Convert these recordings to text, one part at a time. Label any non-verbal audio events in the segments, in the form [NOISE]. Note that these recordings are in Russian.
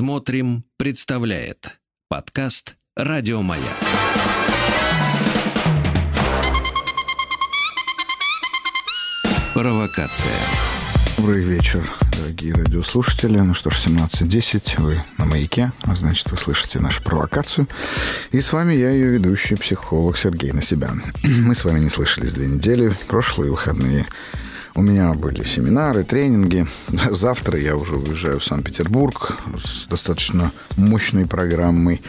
Смотрим, представляет подкаст Радиомаяк. Провокация. Добрый вечер, дорогие радиослушатели. Ну что ж, 17.10, вы на маяке, а значит, вы слышите нашу провокацию. И с вами я, ее ведущий, психолог Сергей Насибян. [CLEARS THROAT] Мы с вами не слышались две недели, прошлые выходные у меня были семинары, тренинги. Завтра я уже уезжаю в Санкт-Петербург с достаточно мощной программой.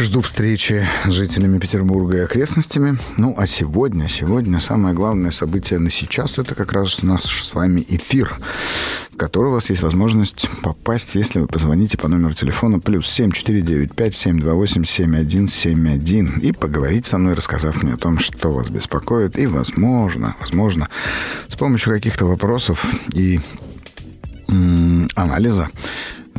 Жду встречи с жителями Петербурга и окрестностями. Ну, а сегодня, сегодня самое главное событие на сейчас – это как раз наш с вами эфир, в который у вас есть возможность попасть, если вы позвоните по номеру телефона плюс 7495 728 7171 и поговорить со мной, рассказав мне о том, что вас беспокоит. И, возможно, возможно, с помощью каких-то вопросов и анализа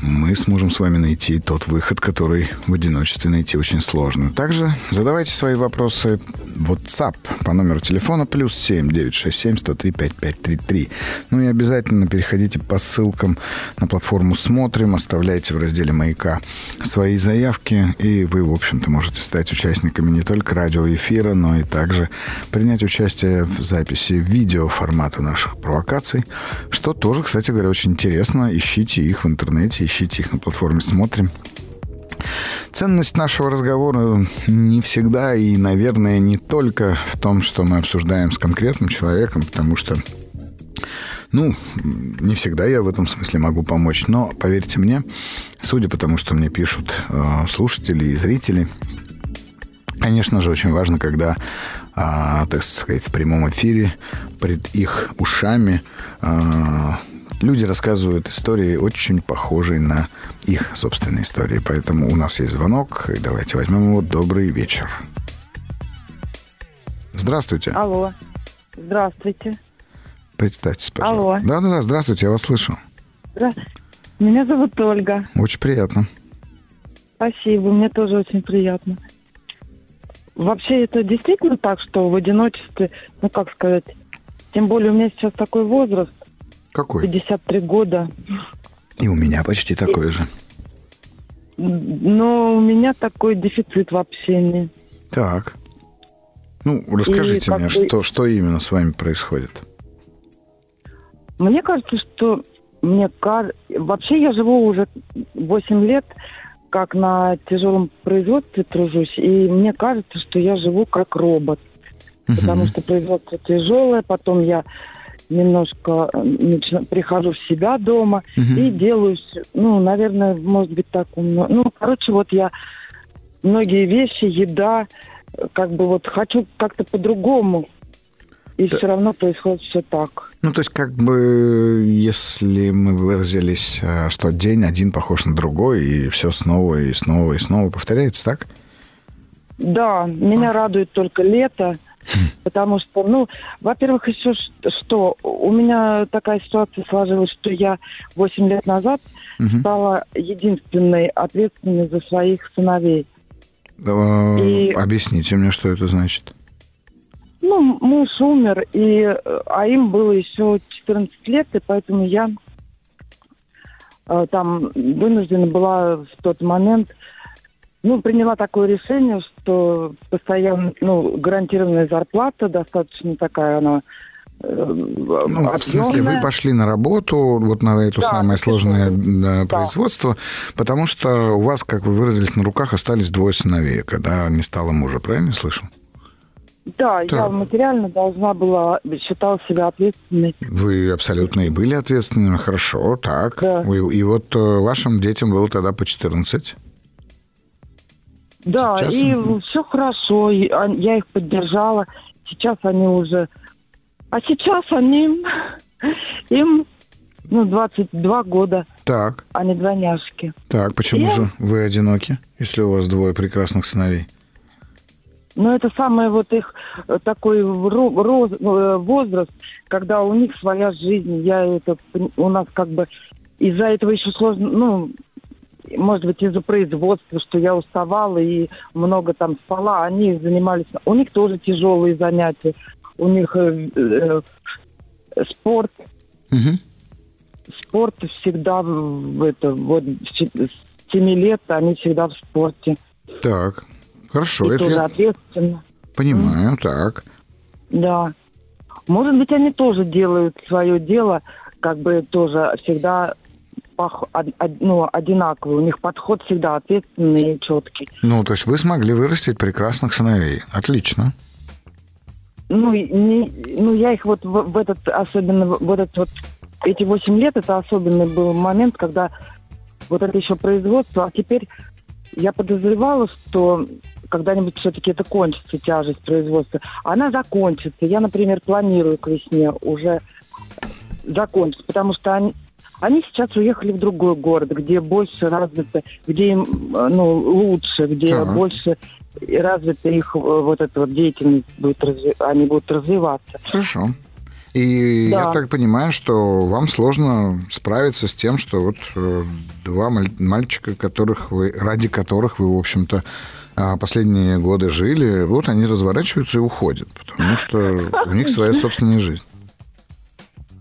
мы сможем с вами найти тот выход, который в одиночестве найти очень сложно. Также задавайте свои вопросы в WhatsApp по номеру телефона плюс 7 967 103 5533. Ну и обязательно переходите по ссылкам на платформу «Смотрим», оставляйте в разделе «Маяка» свои заявки, и вы, в общем-то, можете стать участниками не только радиоэфира, но и также принять участие в записи видео формата наших провокаций, что тоже, кстати говоря, очень интересно. Ищите их в интернете, ищите их на платформе «Смотрим». Ценность нашего разговора не всегда и, наверное, не только в том, что мы обсуждаем с конкретным человеком, потому что ну, не всегда я в этом смысле могу помочь, но поверьте мне, судя по тому, что мне пишут э, слушатели и зрители, конечно же, очень важно, когда, э, так сказать, в прямом эфире пред их ушами э, люди рассказывают истории, очень похожие на их собственные истории. Поэтому у нас есть звонок, и давайте возьмем его. Добрый вечер. Здравствуйте. Алло. Здравствуйте. Представьтесь, пожалуйста. Алло. Да-да-да, здравствуйте, я вас слышу. Здравствуйте. Меня зовут Ольга. Очень приятно. Спасибо, мне тоже очень приятно. Вообще это действительно так, что в одиночестве, ну как сказать, тем более у меня сейчас такой возраст, какой? 53 года. И у меня почти такой же. Но у меня такой дефицит в общении. Так. Ну, расскажите мне, бы... что, что именно с вами происходит? Мне кажется, что мне кажется... Вообще я живу уже 8 лет, как на тяжелом производстве тружусь, и мне кажется, что я живу как робот. Угу. Потому что производство тяжелое, потом я немножко начну, прихожу в себя дома угу. и делаю, ну, наверное, может быть так умно. Ну, короче, вот я многие вещи, еда, как бы вот хочу как-то по-другому. И да. все равно происходит все так. Ну, то есть, как бы, если мы выразились, э, что день один похож на другой, и все снова и снова и снова повторяется, так? Да, меня а. радует только лето. Потому что, ну, во-первых, еще что, у меня такая ситуация сложилась, что я 8 лет назад угу. стала единственной ответственной за своих сыновей. И... Объясните мне, что это значит. Ну, муж умер, и, а им было еще 14 лет, и поэтому я э, там вынуждена была в тот момент ну, приняла такое решение, что постоянно, ну, гарантированная зарплата, достаточно такая она э, ну, в смысле, вы пошли на работу, вот на это да, самое сложное да. производство, потому что у вас, как вы выразились, на руках остались двое сыновей, когда не стало мужа, правильно слышал? Да, так. я материально должна была, считал себя ответственной. Вы абсолютно и были ответственными, хорошо, так. Да. И, и вот э, вашим детям было тогда по 14? Да, Сейчас... и все хорошо, я их поддержала. Сейчас они уже... А сейчас они... Им [LAUGHS] ну, 22 года. Так. Они двойняшки. Так, почему и... же вы одиноки, если у вас двое прекрасных сыновей? Ну, это самый вот их э, такой э, возраст, когда у них своя жизнь. Я это... У нас как бы из-за этого еще сложно... Ну, может быть, из-за производства, что я уставала и много там спала, они занимались... У них тоже тяжелые занятия. У них э, э, спорт. Угу. спорт всегда в это вот с 7 лет они всегда в спорте. Так, хорошо. И это тоже я ответственно. понимаю, так. Да. Может быть, они тоже делают свое дело, как бы тоже всегда од- ну, одинаковый. У них подход всегда ответственный и четкий. Ну, то есть вы смогли вырастить прекрасных сыновей. Отлично. Ну, не, ну я их вот в, в этот, особенно в этот вот, эти 8 лет, это особенный был момент, когда вот это еще производство, а теперь я подозревала, что когда-нибудь все-таки это кончится, тяжесть производства. Она закончится. Я, например, планирую к весне уже закончить, потому что они, они сейчас уехали в другой город, где больше развито, где им э, ну, лучше, где Ага. больше развита их э, вот эта вот деятельность будет разви- они будут развиваться. Хорошо. И Да. я так понимаю, что вам сложно справиться с тем, что вот э, два маль- мальчика, которых вы, ради которых вы, в общем-то, а, последние годы жили, вот они разворачиваются и уходят, потому что у них своя собственная жизнь.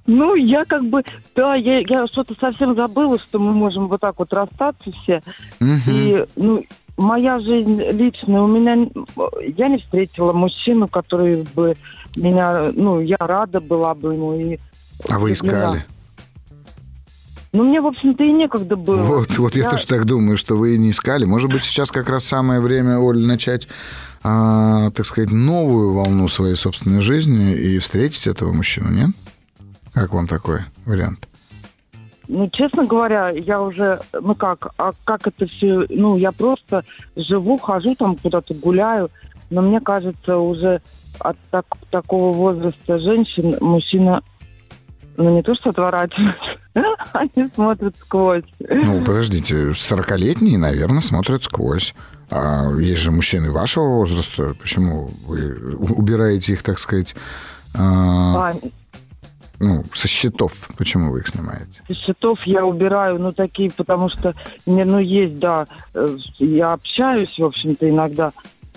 Ну, я как бы, да, я, я что-то совсем забыла, что мы можем вот так вот расстаться все. Мгм. И, ну, моя жизнь личная, у меня, я не встретила мужчину, который бы меня, ну, я рада была бы ему. И А вы искали? Ну, мне, в общем-то, и некогда было. Вот, вот я Я- тоже так думаю, что вы и не искали. Может быть, сейчас как раз самое время, Оль, начать, а, так сказать, новую волну своей собственной жизни и встретить этого мужчину, нет? Как вам такой вариант? Ну, честно говоря, я уже, ну как, а как это все, ну, я просто живу, хожу там куда-то гуляю, но мне кажется, уже от так- такого возраста женщин мужчина, ну, не то что отворачивается, [LAUGHS] они смотрят сквозь. Ну, подождите, 40-летние, наверное, смотрят сквозь. А есть же мужчины вашего возраста. Почему вы убираете их, так сказать, а, А, ну, со счетов? Почему вы их снимаете? со счетов я убираю, ну, такие, потому что, мне, ну, есть, да, э, я общаюсь, в общем-то, иногда,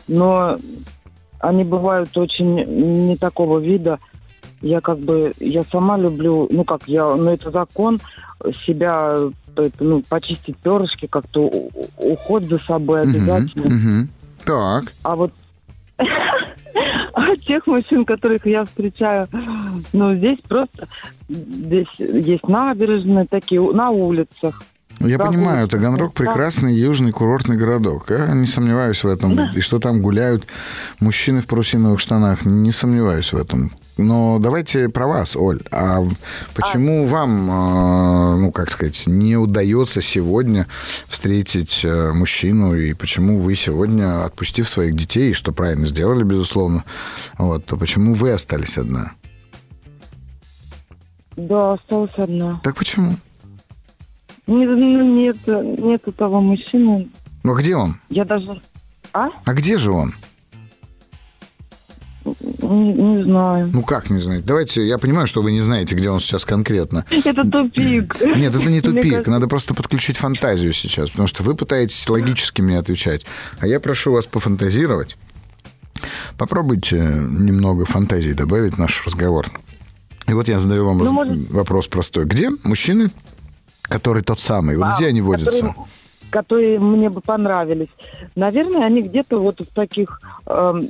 но они бывают очень не такого вида. Я как бы, я сама люблю, ну, как я, ну, это закон, себя, это, ну, почистить перышки, как-то уход за собой обязательно. мгм. Так. А вот [LAUGHS] а тех мужчин, которых я встречаю, ну, здесь просто, здесь есть набережные такие, на улицах. Я Прогулки. понимаю, Таганрог Да. прекрасный южный курортный городок. Я не сомневаюсь в этом. И что там гуляют мужчины в парусиновых штанах, не сомневаюсь в этом. Но давайте про вас, Оль. А почему вам, э, ну, как сказать, не удается сегодня встретить э, мужчину? И почему вы сегодня, отпустив своих детей, что правильно сделали, безусловно, вот, то почему вы остались одна? Да, осталась одна. Так почему? Не- ну, нет, нету того мужчины. Ну, где он? Я даже... А? А где же он? Не, не знаю. Ну как не знать? Давайте, я понимаю, что вы не знаете, где он сейчас конкретно. Это тупик. Нет, это не тупик. кажется- Надо просто подключить фантазию сейчас, потому что вы пытаетесь логически мне отвечать. А я прошу вас пофантазировать. Попробуйте немного фантазии добавить в наш разговор. И вот я задаю вам Ну, раз- может- вопрос простой. Где мужчины, который тот самый? Вот А, где они водятся? Которые, которые мне бы понравились. Наверное, они где-то вот в таких эм,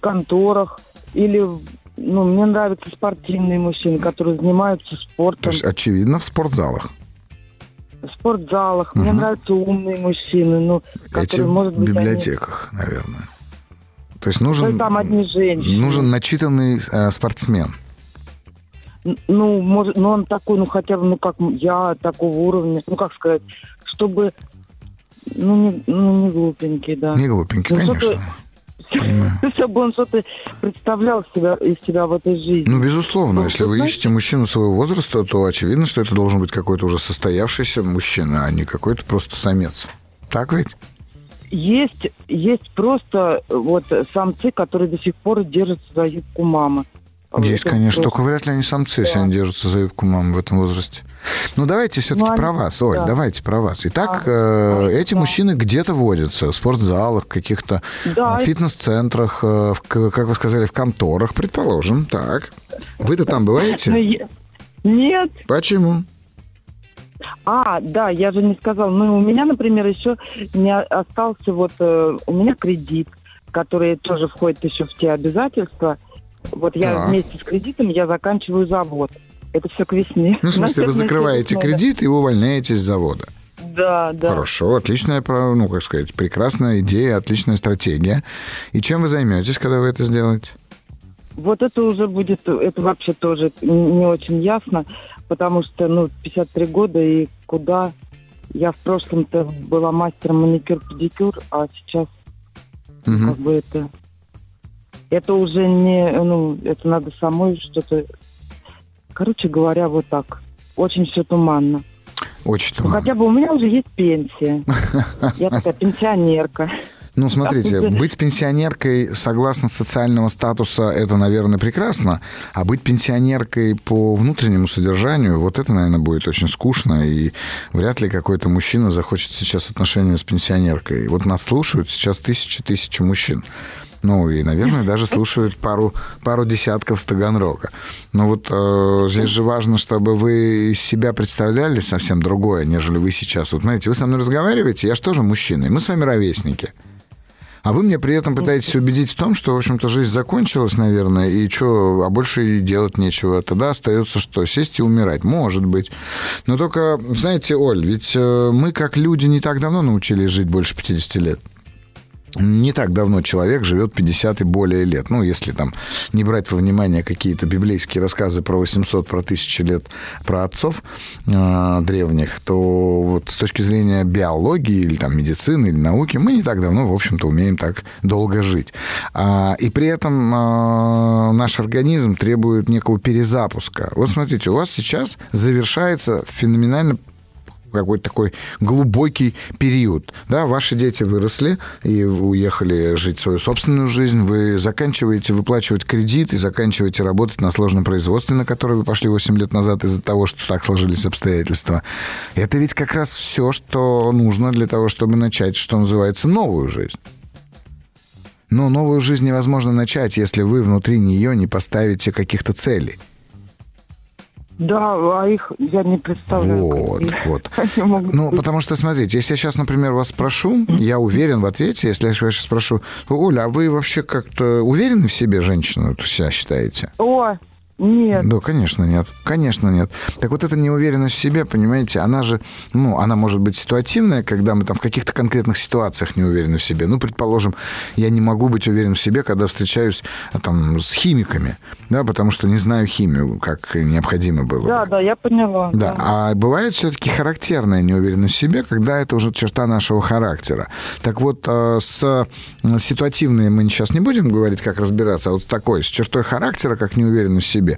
конторах или... Ну, мне нравятся спортивные мужчины, которые занимаются То спортом, есть, очевидно, в спортзалах. в спортзалах. Мне Мгм. нравятся умные мужчины, ну, Эти которые, может в быть, они- библиотеках, наверное. То есть Ну, нужен, там одни женщины. нужен начитанный э, спортсмен. Ну, может, ну он такой, ну хотя бы, ну как я такого уровня, ну как сказать, чтобы, ну не, ну, не глупенький, да. Не глупенький, Ну, конечно. Что-то- Чтобы он что-то представлял себя, из себя в этой жизни. Ну, безусловно, Ну, если вы знаете- ищете мужчину своего возраста, то очевидно, что это должен быть какой-то уже состоявшийся мужчина, а не какой-то просто самец. Так ведь? Есть, есть просто вот самцы, которые до сих пор держатся за юбку мамы. Есть, конечно, только вряд ли они самцы, если Да. они держатся за юбку мамы в этом возрасте. Ну, давайте все-таки Ну, они- про вас, Оль, да. давайте про вас. Итак, А, э, эти да. мужчины где-то водятся, в спортзалах, каких-то Да, э, фитнес-центрах, э, в как вы сказали, в конторах, предположим. Так. Вы-то там бываете? [LAUGHS] Нет, Почему? А, да, я же не сказала. Ну, у меня, например, еще не остался вот... Э, у меня кредит, который тоже входит еще в те обязательства. Вот я Так. вместе с кредитом я заканчиваю завод. Это все к весне. Ну, в смысле, вы закрываете кредит и увольняетесь с завода. Да, да. Хорошо, отличная, про- ну, как сказать, прекрасная идея, отличная стратегия. И чем вы займетесь, когда вы это сделаете? Вот это уже будет, это вообще тоже не очень ясно, потому что, ну, 53 года и куда... Я в прошлом-то была мастером маникюр-педикюр, а сейчас Мгм. как бы это... Это уже не... Ну, это надо самой что-то... Короче говоря, вот так. Очень все туманно. Очень Ну, туманно. хотя бы у меня уже есть пенсия. Я такая пенсионерка. Ну, смотрите, быть пенсионеркой согласно социального статуса, это, наверное, прекрасно. А быть пенсионеркой по внутреннему содержанию, вот это, наверное, будет очень скучно. И вряд ли какой-то мужчина захочет сейчас отношения с пенсионеркой. Вот нас слушают сейчас тысячи-тысячи мужчин. Ну, и, наверное, даже [LAUGHS] слушают пару, пару десятков с. Но вот э, здесь же важно, чтобы вы из себя представляли совсем другое, нежели вы сейчас. Вот, знаете, вы со мной разговариваете, я же тоже мужчина, и мы с вами ровесники. А вы мне при этом пытаетесь убедить в том, что, в общем-то, жизнь закончилась, наверное, и что, а больше и делать нечего. Тогда остается что? Сесть и умирать. Может быть. Но только, знаете, Оль, ведь э, мы, как люди, не так давно научились жить больше 50 лет. Не так давно человек живет 50 и более лет. Ну, если там не брать во внимание какие-то библейские рассказы про 800, про 1000 лет, про отцов э, древних, то вот с точки зрения биологии или там медицины или науки мы не так давно, в общем-то, умеем так долго жить. А, и при этом э, наш организм требует некого перезапуска. Вот смотрите, у вас сейчас завершается феноменально какой-то такой глубокий период. Да, ваши дети выросли и уехали жить свою собственную жизнь. Вы заканчиваете выплачивать кредит и заканчиваете работать на сложном производстве, на которое вы пошли 8 лет назад из-за того, что так сложились обстоятельства. Это ведь как раз все, что нужно для того, чтобы начать, что называется, новую жизнь. Но новую жизнь невозможно начать, если вы внутри нее не поставите каких-то целей. Да, а их я не представляю. Вот, вот. [LAUGHS] они могут Ну, быть. потому что, смотрите, если я сейчас, например, вас спрошу, я уверен в ответе, если я сейчас спрошу, Оля, а вы вообще как-то уверены в себе, женщина, вот себя считаете? О, нет. Да, конечно, нет. Конечно, нет. Так вот эта неуверенность в себе, понимаете, она же, ну, она может быть ситуативная, когда мы там в каких-то конкретных ситуациях не уверены в себе. Ну, предположим, я не могу быть уверен в себе, когда встречаюсь а, там с химиками, да, потому что не знаю химию, как необходимо было. бы. Да, да, я поняла. Да, а бывает все-таки характерная неуверенность в себе, когда это уже черта нашего характера. Так вот, э, с ситуативной мы сейчас не будем говорить, как разбираться, а вот такой, с чертой характера, как неуверенность в себе,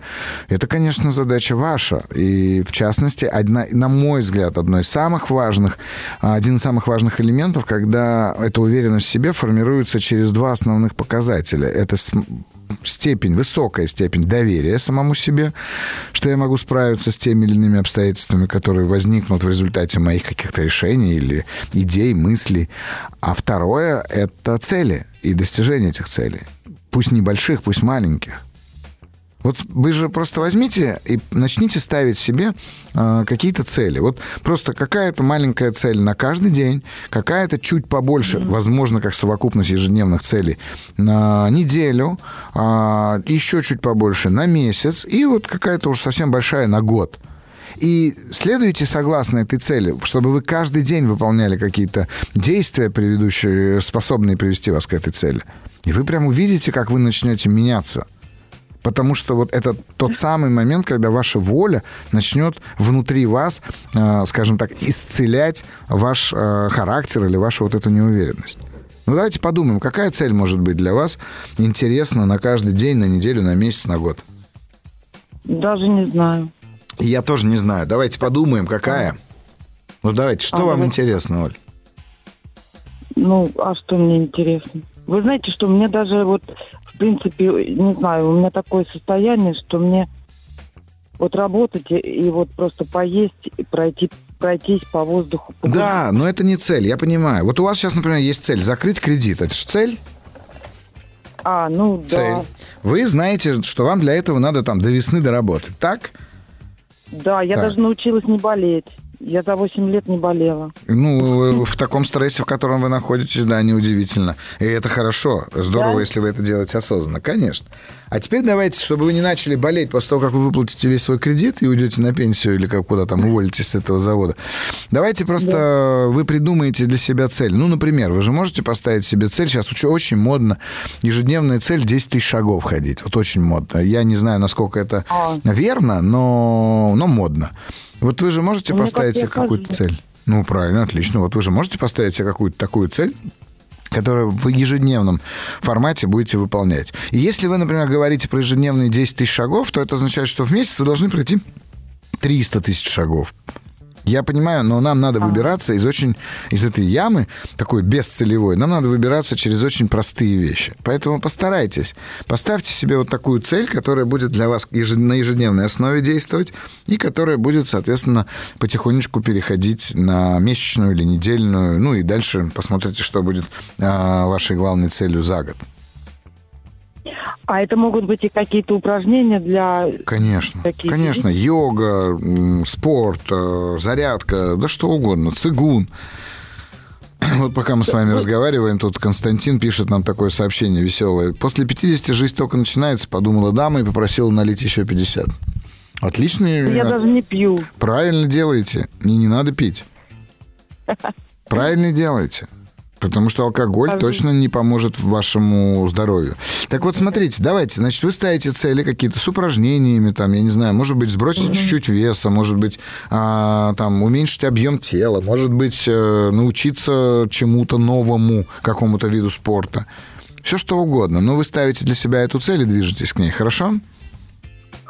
это, конечно, задача ваша. И, в частности, одна, на мой взгляд, одно из самых важных, один из самых важных элементов, когда эта уверенность в себе формируется через два основных показателя. Это степень, высокая степень доверия самому себе, что я могу справиться с теми или иными обстоятельствами, которые возникнут в результате моих каких-то решений или идей, мыслей. А второе — это цели и достижение этих целей. Пусть небольших, пусть маленьких. Вот вы же просто возьмите и начните ставить себе э, какие-то цели. Вот просто какая-то маленькая цель на каждый день, какая-то чуть побольше, возможно, как совокупность ежедневных целей на неделю, а, еще чуть побольше на месяц, и вот какая-то уж совсем большая на год. И следуйте согласно этой цели, чтобы вы каждый день выполняли какие-то действия, приведущие, способные привести вас к этой цели. И вы прям увидите, как вы начнете меняться. Потому что вот это тот самый момент, когда ваша воля начнет внутри вас, э, скажем так, исцелять ваш э, характер или вашу вот эту неуверенность. Ну давайте подумаем, какая цель может быть для вас интересна на каждый день, на неделю, на месяц, на год. Даже не знаю. Я тоже не знаю. Давайте подумаем, какая. Ну давайте, что А, вам давай. интересно, Оль? Ну, а что мне интересно? Вы знаете, что мне даже вот, принципе, не знаю, у меня такое состояние, что мне вот работать и, вот просто поесть, и пройти, пройтись по воздуху. погулять. Да, но это не цель, я понимаю. Вот у вас сейчас, например, есть цель закрыть кредит. Это же цель? А, ну Цель. да. Вы знаете, что вам для этого надо там до весны доработать, так? Да, я Так. даже научилась не болеть. Я за 8 лет не болела. Ну, в таком стрессе, в котором вы находитесь, да, неудивительно. И это хорошо. Здорово, да? если вы это делаете осознанно, конечно. А теперь давайте, чтобы вы не начали болеть после того, как вы выплатите весь свой кредит и уйдете на пенсию или как куда там уволитесь с этого завода. Давайте просто да. вы придумаете для себя цель. Ну, например, вы же можете поставить себе цель. Сейчас очень модно. Ежедневная цель 10 тысяч шагов ходить. Вот очень модно. Я не знаю, насколько это а. верно, но, но модно. Вот вы же можете ну, поставить себе какую-то цель? Ну, правильно, отлично. Вот вы же можете поставить себе какую-то такую цель, которую в ежедневном формате будете выполнять. И если вы, например, говорите про ежедневные 10 тысяч шагов, то это означает, что в месяц вы должны пройти 300 тысяч шагов. Я понимаю, но нам надо выбираться из очень из этой ямы, такой бесцелевой, нам надо выбираться через очень простые вещи. Поэтому постарайтесь. Поставьте себе вот такую цель, которая будет для вас на ежедневной основе действовать и которая будет, соответственно, потихонечку переходить на месячную или недельную. Ну и дальше посмотрите, что будет а, вашей главной целью за год. А это могут быть и какие-то упражнения для... Конечно, конечно. Людей? Йога, спорт, э, зарядка, да что угодно, цигун. [CLEARS THROAT] Вот пока мы с вами разговариваем, тут Константин пишет нам такое сообщение веселое. После 50 жизнь только начинается, подумала дама и попросила налить еще 50. Отличный... Я даже не пью. Правильно делаете. Не, не надо пить. [LAUGHS] Правильно делаете. Потому что алкоголь точно не поможет вашему здоровью. Так вот, смотрите, давайте, значит, вы ставите цели какие-то с упражнениями, там, я не знаю, может быть, сбросить mm-hmm. чуть-чуть веса, может быть, а, там, уменьшить объем тела, может быть, э, научиться чему-то новому, какому-то виду спорта. Все что угодно. Но вы ставите для себя эту цель и движетесь к ней, хорошо?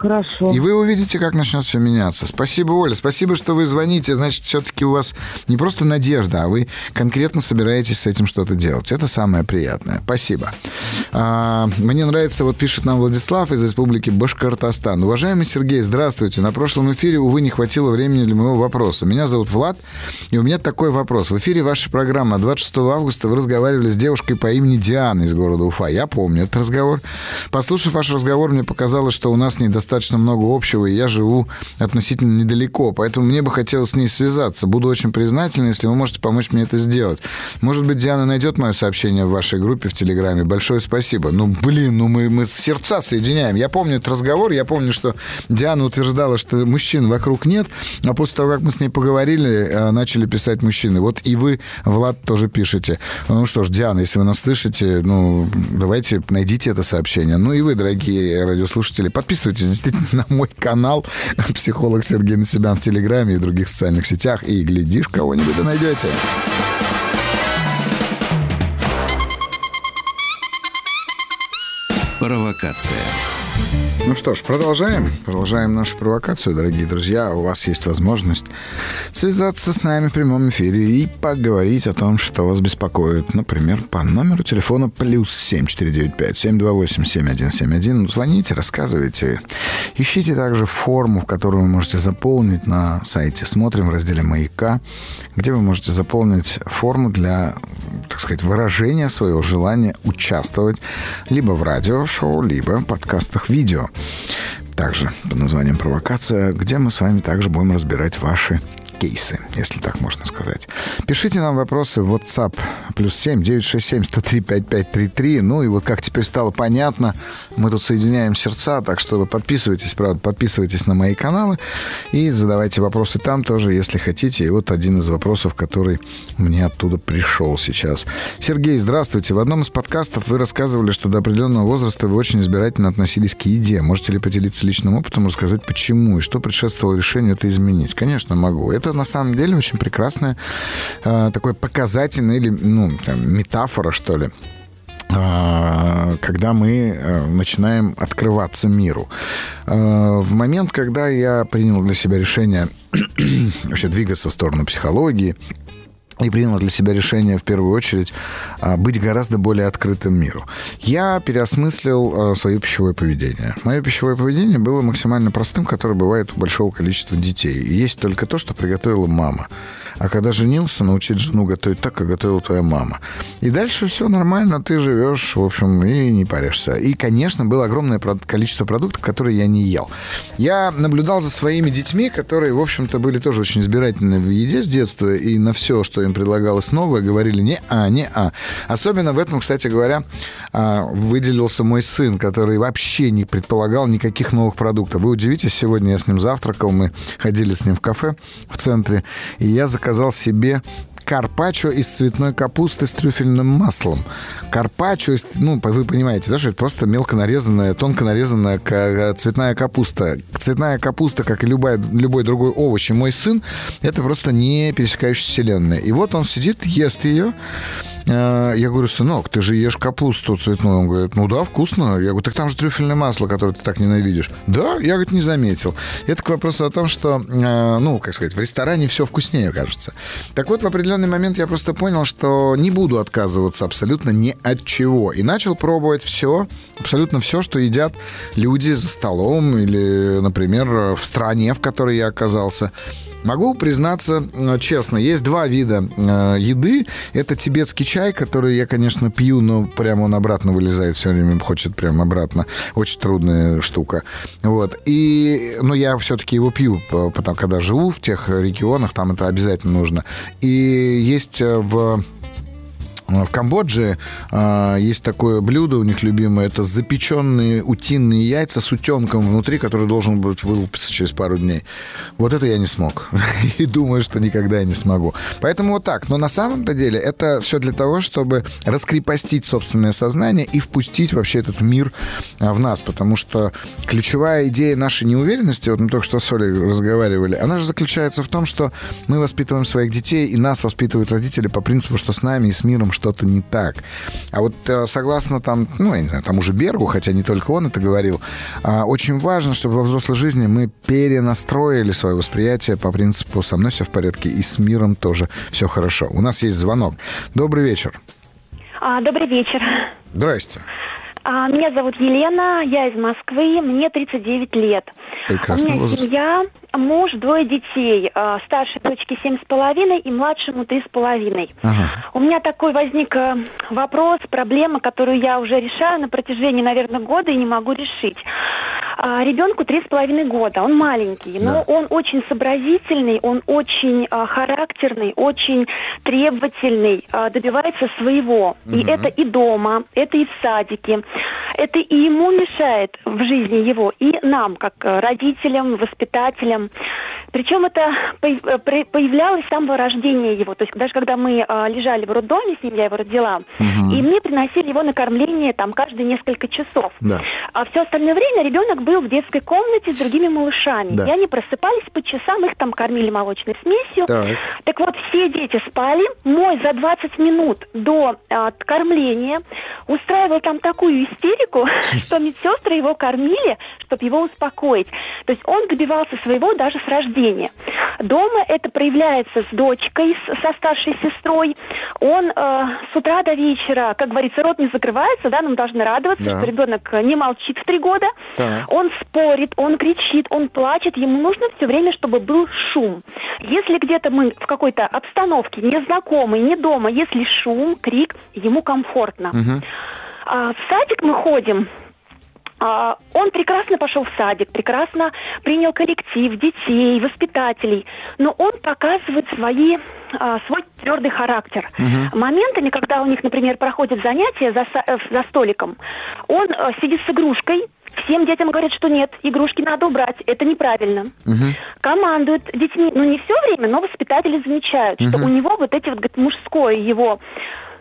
Хорошо. И вы увидите, как начнет все меняться. Спасибо, Оля. Спасибо, что вы звоните. Значит, все-таки у вас не просто надежда, а вы конкретно собираетесь с этим что-то делать. Это самое приятное. Спасибо. А, мне нравится, вот пишет нам Владислав из Республики Башкортостан. Уважаемый Сергей, здравствуйте. На прошлом эфире, увы, не хватило времени для моего вопроса. Меня зовут Влад, и у меня такой вопрос. В эфире вашей программы 26 августа вы разговаривали с девушкой по имени Диана из города Уфа. Я помню этот разговор. Послушав ваш разговор, мне показалось, что у нас недостаточно достаточно много общего, и я живу относительно недалеко, поэтому мне бы хотелось с ней связаться. Буду очень признателен, если вы можете помочь мне это сделать. Может быть, Диана найдет мое сообщение в вашей группе в Телеграме. Большое спасибо. Ну, блин, ну мы, мы сердца соединяем. Я помню этот разговор, я помню, что Диана утверждала, что мужчин вокруг нет, а после того, как мы с ней поговорили, э, начали писать мужчины. Вот и вы, Влад, тоже пишете. Ну что ж, Диана, если вы нас слышите, ну, давайте найдите это сообщение. Ну и вы, дорогие радиослушатели, подписывайтесь действительно [LAUGHS] на мой канал «Психолог Сергей на себя в Телеграме и других социальных сетях. И, глядишь, кого-нибудь и найдете. Провокация. Ну что ж, продолжаем. Продолжаем нашу провокацию, дорогие друзья. У вас есть возможность связаться с нами в прямом эфире и поговорить о том, что вас беспокоит. Например, по номеру телефона плюс 7495-728-7171. Звоните, рассказывайте. Ищите также форму, в которую вы можете заполнить на сайте. Смотрим в разделе «Маяка», где вы можете заполнить форму для, так сказать, выражения своего желания участвовать либо в радиошоу, либо в подкастах видео также под названием «Провокация», где мы с вами также будем разбирать ваши кейсы, если так можно сказать. Пишите нам вопросы в WhatsApp плюс 7 967 103 5533. Ну и вот как теперь стало понятно, мы тут соединяем сердца, так что подписывайтесь, правда, подписывайтесь на мои каналы и задавайте вопросы там тоже, если хотите. И вот один из вопросов, который мне оттуда пришел сейчас. Сергей, здравствуйте. В одном из подкастов вы рассказывали, что до определенного возраста вы очень избирательно относились к еде. Можете ли поделиться личным опытом, рассказать почему и что предшествовало решению это изменить? Конечно, могу. Это на самом деле очень прекрасное э, такое показательное или ну, там, метафора, что ли э, когда мы э, начинаем открываться миру. В момент, когда я принял для себя решение [CLEARS THROAT] вообще двигаться в сторону психологии, и принял для себя решение в первую очередь а, быть гораздо более открытым миру. Я переосмыслил а, свое пищевое поведение. Мое пищевое поведение было максимально простым, которое бывает у большого количества детей. И есть только то, что приготовила мама. А когда женился, научить жену готовить так, как готовила твоя мама. И дальше все нормально, ты живешь, в общем, и не паришься. И, конечно, было огромное количество продуктов, которые я не ел. Я наблюдал за своими детьми, которые, в общем-то, были тоже очень избирательны в еде с детства, и на все, что им предлагалось новое, говорили не-а, не-а. Особенно в этом, кстати говоря, а, выделился мой сын, который вообще не предполагал никаких новых продуктов. Вы удивитесь, сегодня я с ним завтракал, мы ходили с ним в кафе в центре, и я заказал себе карпаччо из цветной капусты с трюфельным маслом. Карпаччо, ну, вы понимаете, да, что это просто мелко нарезанная, тонко нарезанная цветная капуста. Цветная капуста, как и любая, любой другой овощ, и мой сын, это просто не пересекающаяся вселенная. И вот он сидит, ест ее, Э, я говорю, сынок, ты же ешь капусту цветную. Он говорит, ну да, вкусно. Я говорю, так там же трюфельное масло, которое ты так ненавидишь. Да, я, говорит, не заметил. Это к вопросу о том, что, э, ну, как сказать, в ресторане все вкуснее, кажется. Так вот, в определенный момент я просто понял, что не буду отказываться абсолютно ни от чего. И начал пробовать все, абсолютно все, что едят люди за столом или, например, в стране, в которой я оказался. Могу признаться э, честно, есть два вида э, еды. Это тибетский чай, который я, конечно, пью, но прямо он обратно вылезает все время, хочет прямо обратно. Очень трудная штука. Вот. И, но я все-таки его пью, потому когда живу в тех регионах, там это обязательно нужно. И есть э, в в Камбодже э, есть такое блюдо у них любимое, это запеченные утиные яйца с утенком внутри, который должен будет вылупиться через пару дней. Вот это я не смог. [LAUGHS] И думаю, что никогда я не смогу. Поэтому вот так. Но на самом-то деле это все для того, чтобы раскрепостить собственное сознание и впустить вообще этот мир а, в нас. Потому что ключевая идея нашей неуверенности, вот мы только что с Олей разговаривали, она же заключается в том, что мы воспитываем своих детей, и нас воспитывают родители по принципу, что с нами и с миром что-то не так. А вот э, согласно там, ну, я не знаю, тому же Бергу, хотя не только он это говорил, а, очень важно, чтобы во взрослой жизни мы перенастроили свое восприятие по принципу «со мной все в порядке» и с миром тоже все хорошо. У нас есть звонок. Добрый вечер. А, добрый вечер. Здрасте. А, меня зовут Елена, я из Москвы, мне 39 лет. Прекрасный У меня возраст. семья, муж, двое детей. А, старшей дочке семь с половиной и младшему три с половиной. У меня такой возник э, вопрос, проблема, которую я уже решаю на протяжении, наверное, года и не могу решить. А, ребенку три с половиной года, он маленький, но Да. он очень сообразительный, он очень а, характерный, очень требовательный, а, добивается своего. И Мгм. это и дома, это и в садике, это и ему мешает в жизни его, и нам, как э, родителям, воспитателям. Причем это э, появлялось с самого рождения его. То есть даже когда мы а, лежали в роддоме с ним, я его родила, Мгм. и мне приносили его на кормление там каждые несколько часов. Да. А все остальное время ребенок был в детской комнате с другими малышами. Да. И они просыпались по часам, их там кормили молочной смесью. Так. Так вот, все дети спали. Мой за 20 минут до а, кормления устраивал там такую истерику, [LAUGHS] что медсестры его кормили, чтобы его успокоить. То есть он добивался своего даже с рождения. Дома это проявляется с дочкой, со старшей сестрой. Он э, с утра до вечера, как говорится, рот не закрывается, да, нам должны радоваться, Да. что ребенок не молчит в три года. Так. Он спорит, он кричит, он плачет, ему нужно все время, чтобы был шум. Если где-то мы в какой-то обстановке, незнакомой, не дома, если шум, крик, ему комфортно. Мгм. А, в садик мы ходим, он прекрасно пошел в садик, прекрасно принял коллектив, детей, воспитателей, но он показывает свои, а, свой твердый характер. Мгм. Моментами, когда у них, например, проходят занятия за, э, за столиком, он э, сидит с игрушкой, всем детям говорит, что нет, игрушки надо убрать, это неправильно. Мгм. Командует детьми, ну не все время, но воспитатели замечают, что Мгм. у него вот эти вот, говорит, мужское его а,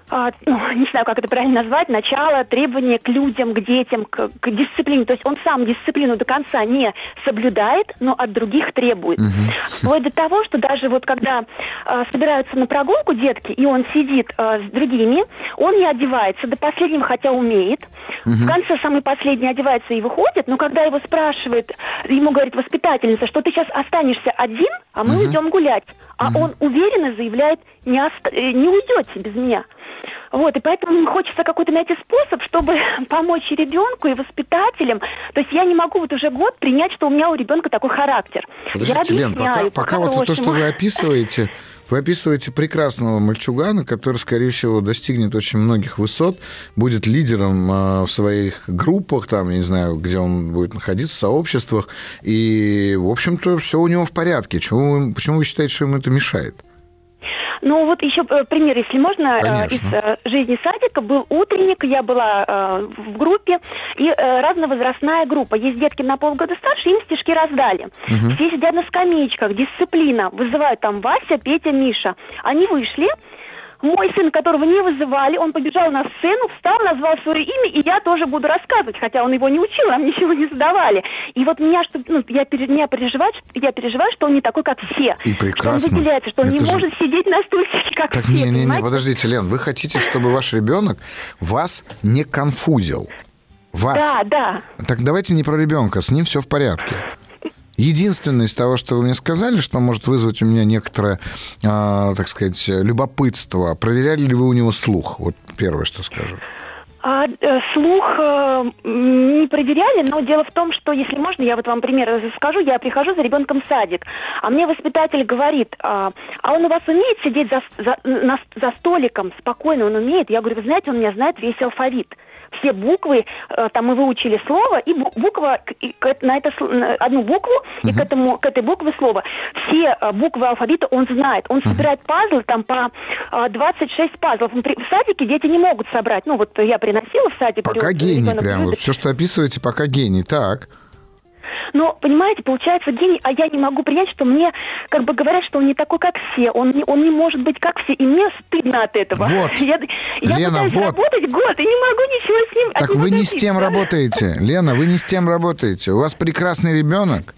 ну, [LAUGHS] не знаю, как это правильно назвать, начало требования к людям, к детям, к, к дисциплине. То есть он сам дисциплину до конца не соблюдает, но от других требует. Угу. Вплоть до того, что даже вот когда э, собираются на прогулку детки, и он сидит э, с другими, он не одевается до последнего, хотя умеет. Угу. В конце самый последний одевается и выходит, но когда его спрашивает, ему говорит воспитательница, что ты сейчас останешься один, а мы угу. уйдем гулять. А угу. он уверенно заявляет, не, оста- э, не уйдете без меня. Вот, и поэтому хочется какой-то найти способ, чтобы [LAUGHS] помочь и ребенку, и воспитателям. То есть я не могу вот уже год принять, что у меня у ребенка такой характер. Подождите, Лен, пока, пока вот то, что вы описываете, вы описываете прекрасного мальчугана, который, скорее всего, достигнет очень многих высот, будет лидером э, в своих группах, там, я не знаю, где он будет находиться, в сообществах, и, в общем-то, все у него в порядке. Почему, почему вы считаете, что ему это мешает? Ну вот еще э, пример, если можно, э, Конечно. из э, жизни садика. Был утренник, я была в группе, и разновозрастная группа. Есть детки на полгода старше, им стишки раздали. Угу. Все сидят на скамеечках, дисциплина. Вызывают там Вася, Петя, Миша. Они вышли, мой сын, которого не вызывали, он побежал на сцену, встал, назвал свое имя, и я тоже буду рассказывать, хотя он его не учил, нам [LAUGHS] ничего не задавали. И вот меня, что, ну, я, меня переживаю, я переживаю, что он не такой, как все. И прекрасно. Что он выделяется, что он Это не же... может сидеть на стульчике, как так, все. Не, не, не, подождите, Лен, вы хотите, чтобы ваш ребенок вас не конфузил? Вас. Да, да. Так давайте не про ребенка, с ним все в порядке. Единственное из того, что вы мне сказали, что может вызвать у меня некоторое, э, так сказать, любопытство, проверяли ли вы у него слух? Вот первое, что скажу. А, э, слух э, не проверяли, но дело в том, что, если можно, я вот вам пример скажу, я прихожу за ребенком в садик, а мне воспитатель говорит, а, а он у вас умеет сидеть за, за, на, за столиком спокойно, он умеет? Я говорю, вы знаете, он меня знает весь алфавит все буквы, э, там мы выучили слово, и буква, и на это, одну букву, uh-huh. и к, этому, к этой букве слово. Все э, буквы алфавита он знает. Он uh-huh. собирает пазлы, там по 26 э, пазлов. В садике дети не могут собрать. Ну, вот я приносила в садик. Пока гений прям. Все, что описываете, пока гений. Так. Но, понимаете, получается гений, а я не могу принять, что мне как бы говорят, что он не такой, как все. Он не, он не может быть как все, и мне стыдно от этого. Вот. Я, я Лена, пытаюсь вот. работать год, и не могу ничего с ним Так вы не с тем работаете. Лена, вы не с тем работаете. У вас прекрасный ребенок.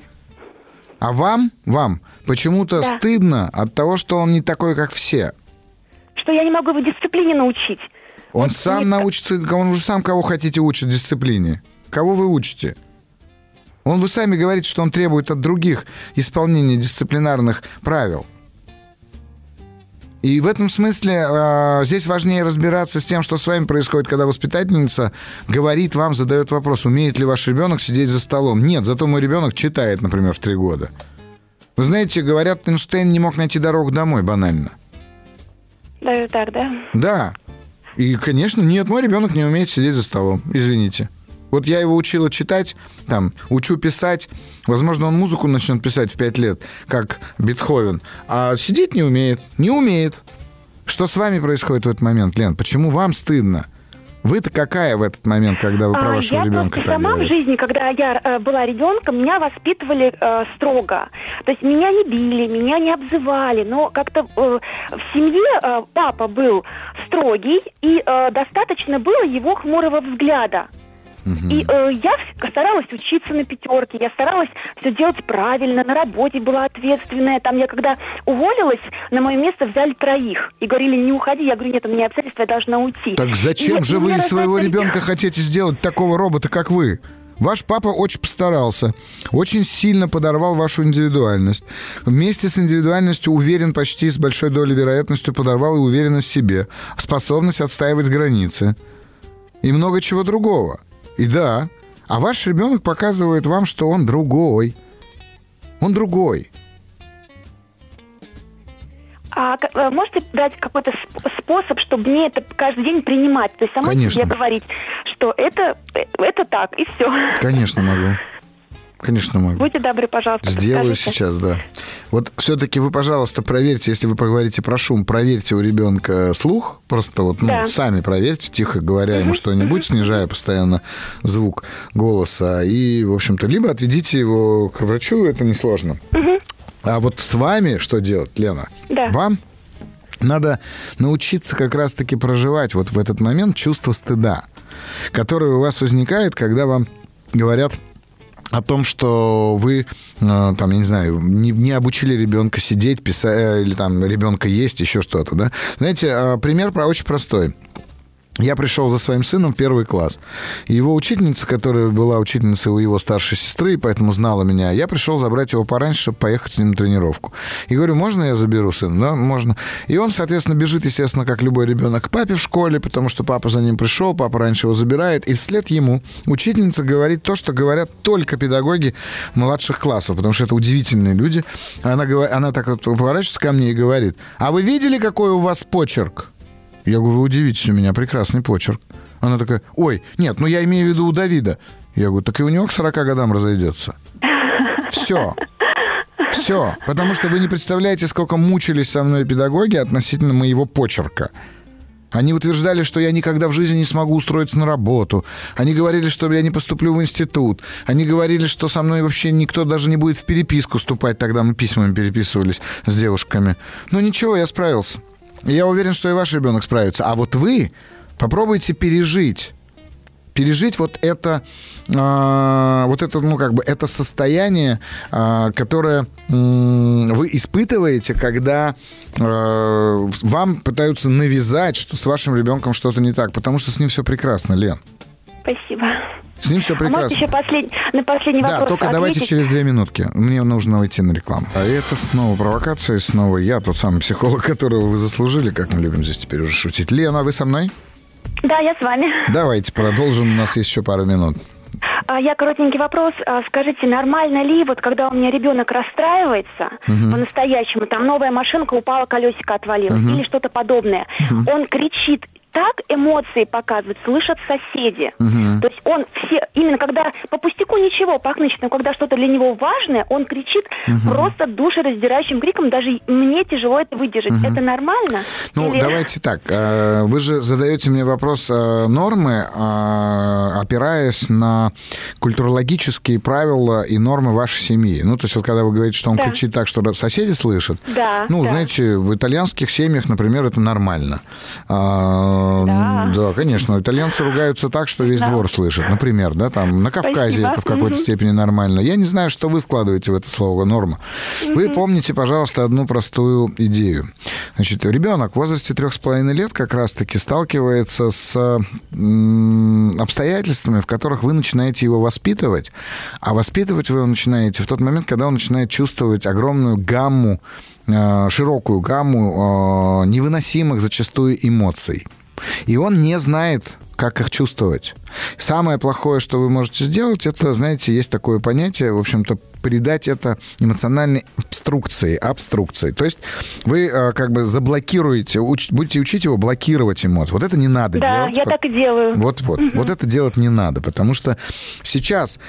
А вам, вам почему-то да. стыдно от того, что он не такой, как все. Что я не могу его дисциплине научить. Он вот сам мне... научится, он уже сам кого хотите учит дисциплине. Кого вы учите? Он, вы сами говорите, что он требует от других исполнения дисциплинарных правил. И в этом смысле э, здесь важнее разбираться с тем, что с вами происходит, когда воспитательница говорит вам, задает вопрос, умеет ли ваш ребенок сидеть за столом. Нет, зато мой ребенок читает, например, в три года. Вы знаете, говорят, Эйнштейн не мог найти дорогу домой банально. Даже так, да? Да. И, конечно, нет, мой ребенок не умеет сидеть за столом. Извините. Вот я его учила читать, там, учу писать. Возможно, он музыку начнет писать в 5 лет, как Бетховен. А сидеть не умеет. Не умеет. Что с вами происходит в этот момент, Лен? Почему вам стыдно? Вы-то какая в этот момент, когда вы про а, вашего я ребенка так сама говорите? в жизни, когда я э, была ребенком, меня воспитывали э, строго. То есть меня не били, меня не обзывали, но как-то э, в семье э, папа был строгий, и э, достаточно было его хмурого взгляда. И э, я старалась учиться на пятерке, я старалась все делать правильно, на работе была ответственная. Там я когда уволилась, на мое место взяли троих и говорили, не уходи. Я говорю, нет, у меня обстоятельства, я должна уйти. Так зачем и, же вы из своего ребенка хотите сделать такого робота, как вы? Ваш папа очень постарался, очень сильно подорвал вашу индивидуальность. Вместе с индивидуальностью уверен почти с большой долей вероятностью подорвал и уверенность в себе, способность отстаивать границы и много чего другого. И да, а ваш ребенок показывает вам, что он другой. Он другой. А э, можете дать какой-то способ, чтобы мне это каждый день принимать? То есть самой Конечно. себе говорить, что это, э, это так, и все. Конечно, могу. Конечно, могу. Будьте добры, пожалуйста. Сделаю сейчас, да. Вот все-таки вы, пожалуйста, проверьте, если вы поговорите про шум, проверьте у ребенка слух. Просто вот ну, да. сами проверьте, тихо говоря ему что-нибудь, снижая постоянно звук голоса. И, в общем-то, либо отведите его к врачу, это несложно. А вот с вами что делать, Лена? Да. Вам Надо научиться как раз-таки проживать вот в этот момент чувство стыда, которое у вас возникает, когда вам говорят о том, что вы, э, там, я не знаю, не, не обучили ребенка сидеть, писать, э, или там ребенка есть, еще что-то, да. Знаете, э, пример про очень простой. Я пришел за своим сыном в первый класс. Его учительница, которая была учительницей у его старшей сестры, и поэтому знала меня, я пришел забрать его пораньше, чтобы поехать с ним на тренировку. И говорю, можно я заберу сына? Да, можно. И он, соответственно, бежит, естественно, как любой ребенок, к папе в школе, потому что папа за ним пришел, папа раньше его забирает. И вслед ему учительница говорит то, что говорят только педагоги младших классов, потому что это удивительные люди. Она, она так вот поворачивается ко мне и говорит, а вы видели, какой у вас почерк? Я говорю, вы удивитесь, у меня прекрасный почерк. Она такая, ой, нет, ну я имею в виду у Давида. Я говорю, так и у него к 40 годам разойдется. Все. Все. Потому что вы не представляете, сколько мучились со мной педагоги относительно моего почерка. Они утверждали, что я никогда в жизни не смогу устроиться на работу. Они говорили, что я не поступлю в институт. Они говорили, что со мной вообще никто даже не будет в переписку вступать. Тогда мы письмами переписывались с девушками. Но ничего, я справился. Я уверен, что и ваш ребенок справится. А вот вы попробуйте пережить пережить вот это, э, вот это, ну, как бы, это состояние, э, которое э, вы испытываете, когда э, вам пытаются навязать, что с вашим ребенком что-то не так, потому что с ним все прекрасно, Лен. Спасибо. С ним все прекрасно. А может еще послед... на последний да, вопрос только ответить? давайте через две минутки. Мне нужно уйти на рекламу. А это снова провокация, снова я, тот самый психолог, [LAUGHS] которого вы заслужили, как мы любим здесь теперь уже шутить. Лена, вы со мной? Да, я с вами. Давайте продолжим, у нас есть еще пару минут. А, я коротенький вопрос. А, скажите, нормально ли, вот когда у меня ребенок расстраивается угу. по-настоящему, там новая машинка упала, колесико отвалилось угу. или что-то подобное, угу. он кричит так эмоции показывает, слышат соседи. Угу. То есть он все, именно когда по пустяку ничего пахнет, но когда что-то для него важное, он кричит угу. просто душераздирающим криком, даже мне тяжело это выдержать. Угу. Это нормально? Ну, Или... давайте так. Э, вы же задаете мне вопрос э, нормы, э, опираясь на культурологические правила и нормы вашей семьи. Ну, то есть вот когда вы говорите, что он да. кричит так, что соседи слышат, да, ну, да. знаете, в итальянских семьях, например, это нормально а, да. да, конечно. Итальянцы ругаются так, что весь да. двор слышит. Например, да, там на Кавказе Спасибо. это в какой-то угу. степени нормально. Я не знаю, что вы вкладываете в это слово норма. Угу. Вы помните, пожалуйста, одну простую идею. Значит, ребенок в возрасте трех с половиной лет как раз-таки сталкивается с обстоятельствами, в которых вы начинаете его воспитывать, а воспитывать вы его начинаете в тот момент, когда он начинает чувствовать огромную гамму э, широкую гамму э, невыносимых зачастую эмоций. И он не знает, как их чувствовать. Самое плохое, что вы можете сделать, это, знаете, есть такое понятие, в общем-то, придать это эмоциональной обструкции, обструкции. То есть вы э, как бы заблокируете, уч, будете учить его блокировать эмоции. Вот это не надо да, делать. Да, я так и делаю. Вот, вот. Угу. Вот это делать не надо, потому что сейчас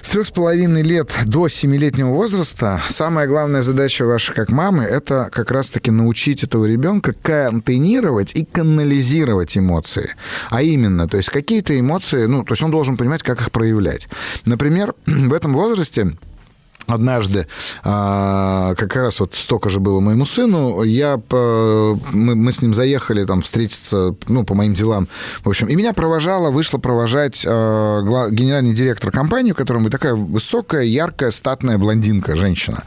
с трех с половиной лет до семилетнего возраста самая главная задача ваша как мамы это как раз-таки научить этого ребенка контейнировать и канализировать эмоции. А именно, то есть какие-то эмоции, ну, то есть он должен понимать, как их проявлять. Например, [CLEARS THROAT] в этом возрасте однажды, а, как раз вот столько же было моему сыну, я, мы, мы с ним заехали там встретиться, ну, по моим делам, в общем, и меня провожала, вышла провожать а, генеральный директор компании, у которой мы такая высокая, яркая, статная блондинка, женщина.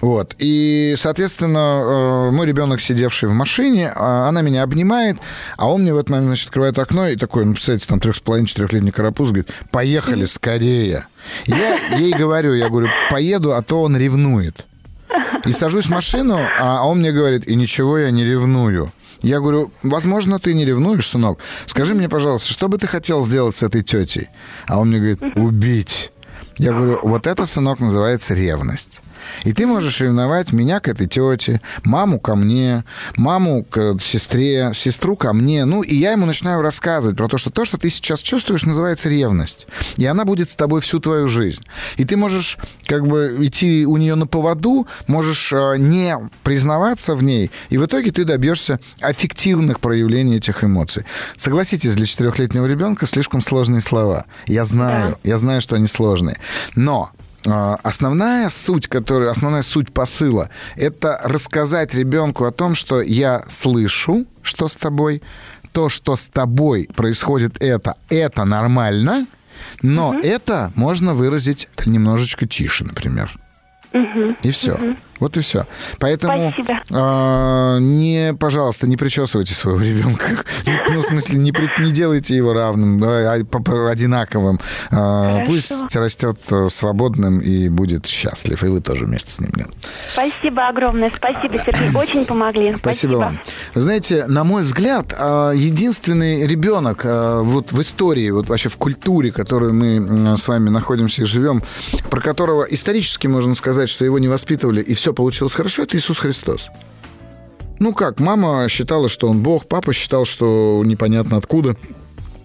Вот. И, соответственно, а, мой ребенок, сидевший в машине, она меня обнимает, а он мне в этот момент, значит, открывает окно и такой, ну, представляете, там трех с половиной, четырехлетний карапуз, говорит, поехали скорее. Я ей говорю, я говорю, поеду, а то он ревнует. И сажусь в машину, а он мне говорит, и ничего я не ревную. Я говорю, возможно, ты не ревнуешь, сынок. Скажи мне, пожалуйста, что бы ты хотел сделать с этой тетей? А он мне говорит, убить. Я говорю, вот это, сынок, называется ревность. И ты можешь ревновать меня к этой тете, маму ко мне, маму к сестре, сестру ко мне. Ну, и я ему начинаю рассказывать про то, что то, что ты сейчас чувствуешь, называется ревность. И она будет с тобой всю твою жизнь. И ты можешь как бы идти у нее на поводу, можешь э, не признаваться в ней, и в итоге ты добьешься аффективных проявлений этих эмоций. Согласитесь, для четырехлетнего ребенка слишком сложные слова. Я знаю, да. я знаю, что они сложные. Но основная суть, которая, основная суть посыла, это рассказать ребенку о том, что я слышу, что с тобой, то, что с тобой происходит это, это нормально, но угу. это можно выразить немножечко тише, например. Угу. И все. Угу. Вот и все. Поэтому э, не, пожалуйста, не причесывайте своего ребенка. Ну, в смысле, не, при, не делайте его равным, а, одинаковым. Э, пусть растет э, свободным и будет счастлив. И вы тоже вместе с ним. Нет. Спасибо огромное. Спасибо, Сергей. Очень помогли. Спасибо, Спасибо вам. Вы знаете, на мой взгляд, а, единственный ребенок а, вот в истории, вот вообще в культуре, в которой мы с вами находимся и живем, про которого исторически можно сказать, что его не воспитывали, и все получилось хорошо, это Иисус Христос. Ну как, мама считала, что он Бог, папа считал, что непонятно откуда.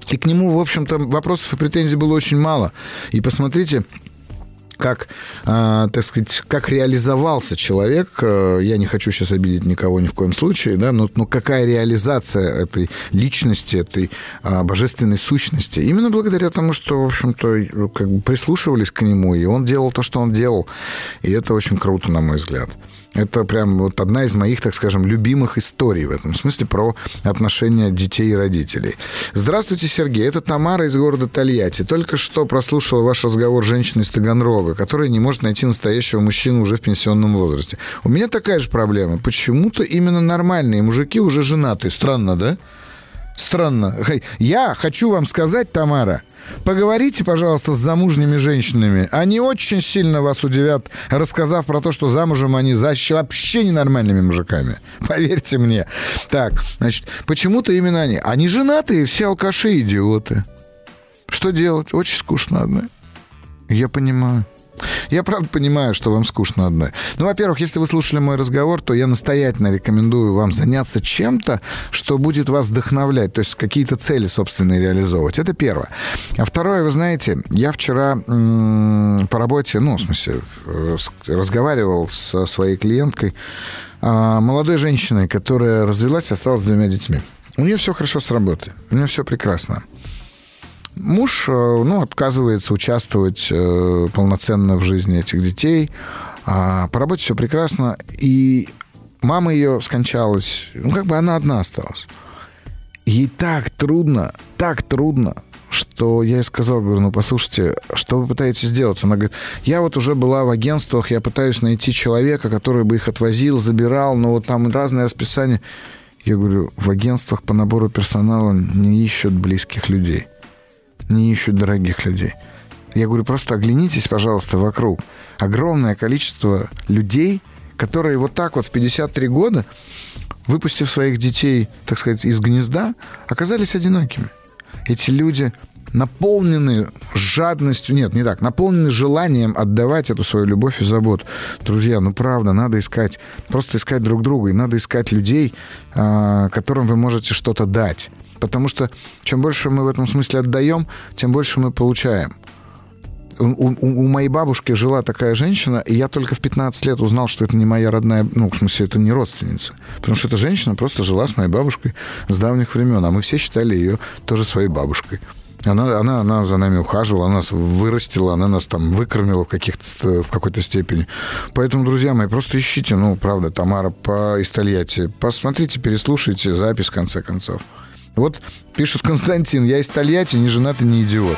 И к нему, в общем-то, вопросов и претензий было очень мало. И посмотрите, как, э, так сказать, как реализовался человек. Э, я не хочу сейчас обидеть никого ни в коем случае, да, но, но какая реализация этой личности, этой э, божественной сущности. Именно благодаря тому, что, в общем-то, как бы прислушивались к нему, и он делал то, что он делал. И это очень круто, на мой взгляд. Это прям вот одна из моих, так скажем, любимых историй в этом смысле про отношения детей и родителей. Здравствуйте, Сергей. Это Тамара из города Тольятти. Только что прослушала ваш разговор с женщиной из Таганрога, которая не может найти настоящего мужчину уже в пенсионном возрасте. У меня такая же проблема. Почему-то именно нормальные мужики уже женатые. Странно, да? Странно. Я хочу вам сказать, Тамара, поговорите, пожалуйста, с замужними женщинами. Они очень сильно вас удивят, рассказав про то, что замужем они вообще ненормальными мужиками. [LAUGHS] Поверьте мне. Так, значит, почему-то именно они. Они женатые, все алкаши, идиоты. Что делать? Очень скучно одной. Я понимаю. Я правда понимаю, что вам скучно одной. Ну, во-первых, если вы слушали мой разговор, то я настоятельно рекомендую вам заняться чем-то, что будет вас вдохновлять, то есть какие-то цели собственные реализовывать. Это первое. А второе, вы знаете, я вчера м- по работе, ну, в смысле, э, разговаривал со своей клиенткой, а, молодой женщиной, которая развелась и осталась с двумя детьми. У нее все хорошо с работы, у нее все прекрасно. Муж, э, ну, отказывается участвовать э, полноценно в жизни этих детей. А по работе все прекрасно. И мама ее скончалась. Ну, как бы она одна осталась. Ей так трудно, так трудно, что я ей сказал, говорю, ну, послушайте, что вы пытаетесь сделать? Она говорит, я вот уже была в агентствах, я пытаюсь найти человека, который бы их отвозил, забирал, но вот там разное расписание. Я говорю, в агентствах по набору персонала не ищут близких людей не ищут дорогих людей. Я говорю, просто оглянитесь, пожалуйста, вокруг. Огромное количество людей, которые вот так вот в 53 года, выпустив своих детей, так сказать, из гнезда, оказались одинокими. Эти люди наполнены жадностью, нет, не так, наполнены желанием отдавать эту свою любовь и заботу. Друзья, ну правда, надо искать, просто искать друг друга, и надо искать людей, а, которым вы можете что-то дать. Потому что чем больше мы в этом смысле отдаем, тем больше мы получаем. У, у, у моей бабушки жила такая женщина, и я только в 15 лет узнал, что это не моя родная, ну, в смысле, это не родственница. Потому что эта женщина просто жила с моей бабушкой с давних времен, а мы все считали ее тоже своей бабушкой. Она, она, она за нами ухаживала, она нас вырастила, она нас там выкормила в, каких-то, в какой-то степени. Поэтому, друзья мои, просто ищите, ну, правда, Тамара по из Тольятти. Посмотрите, переслушайте запись, в конце концов. Вот пишет Константин, я из Тольятти, не женат и не идиот.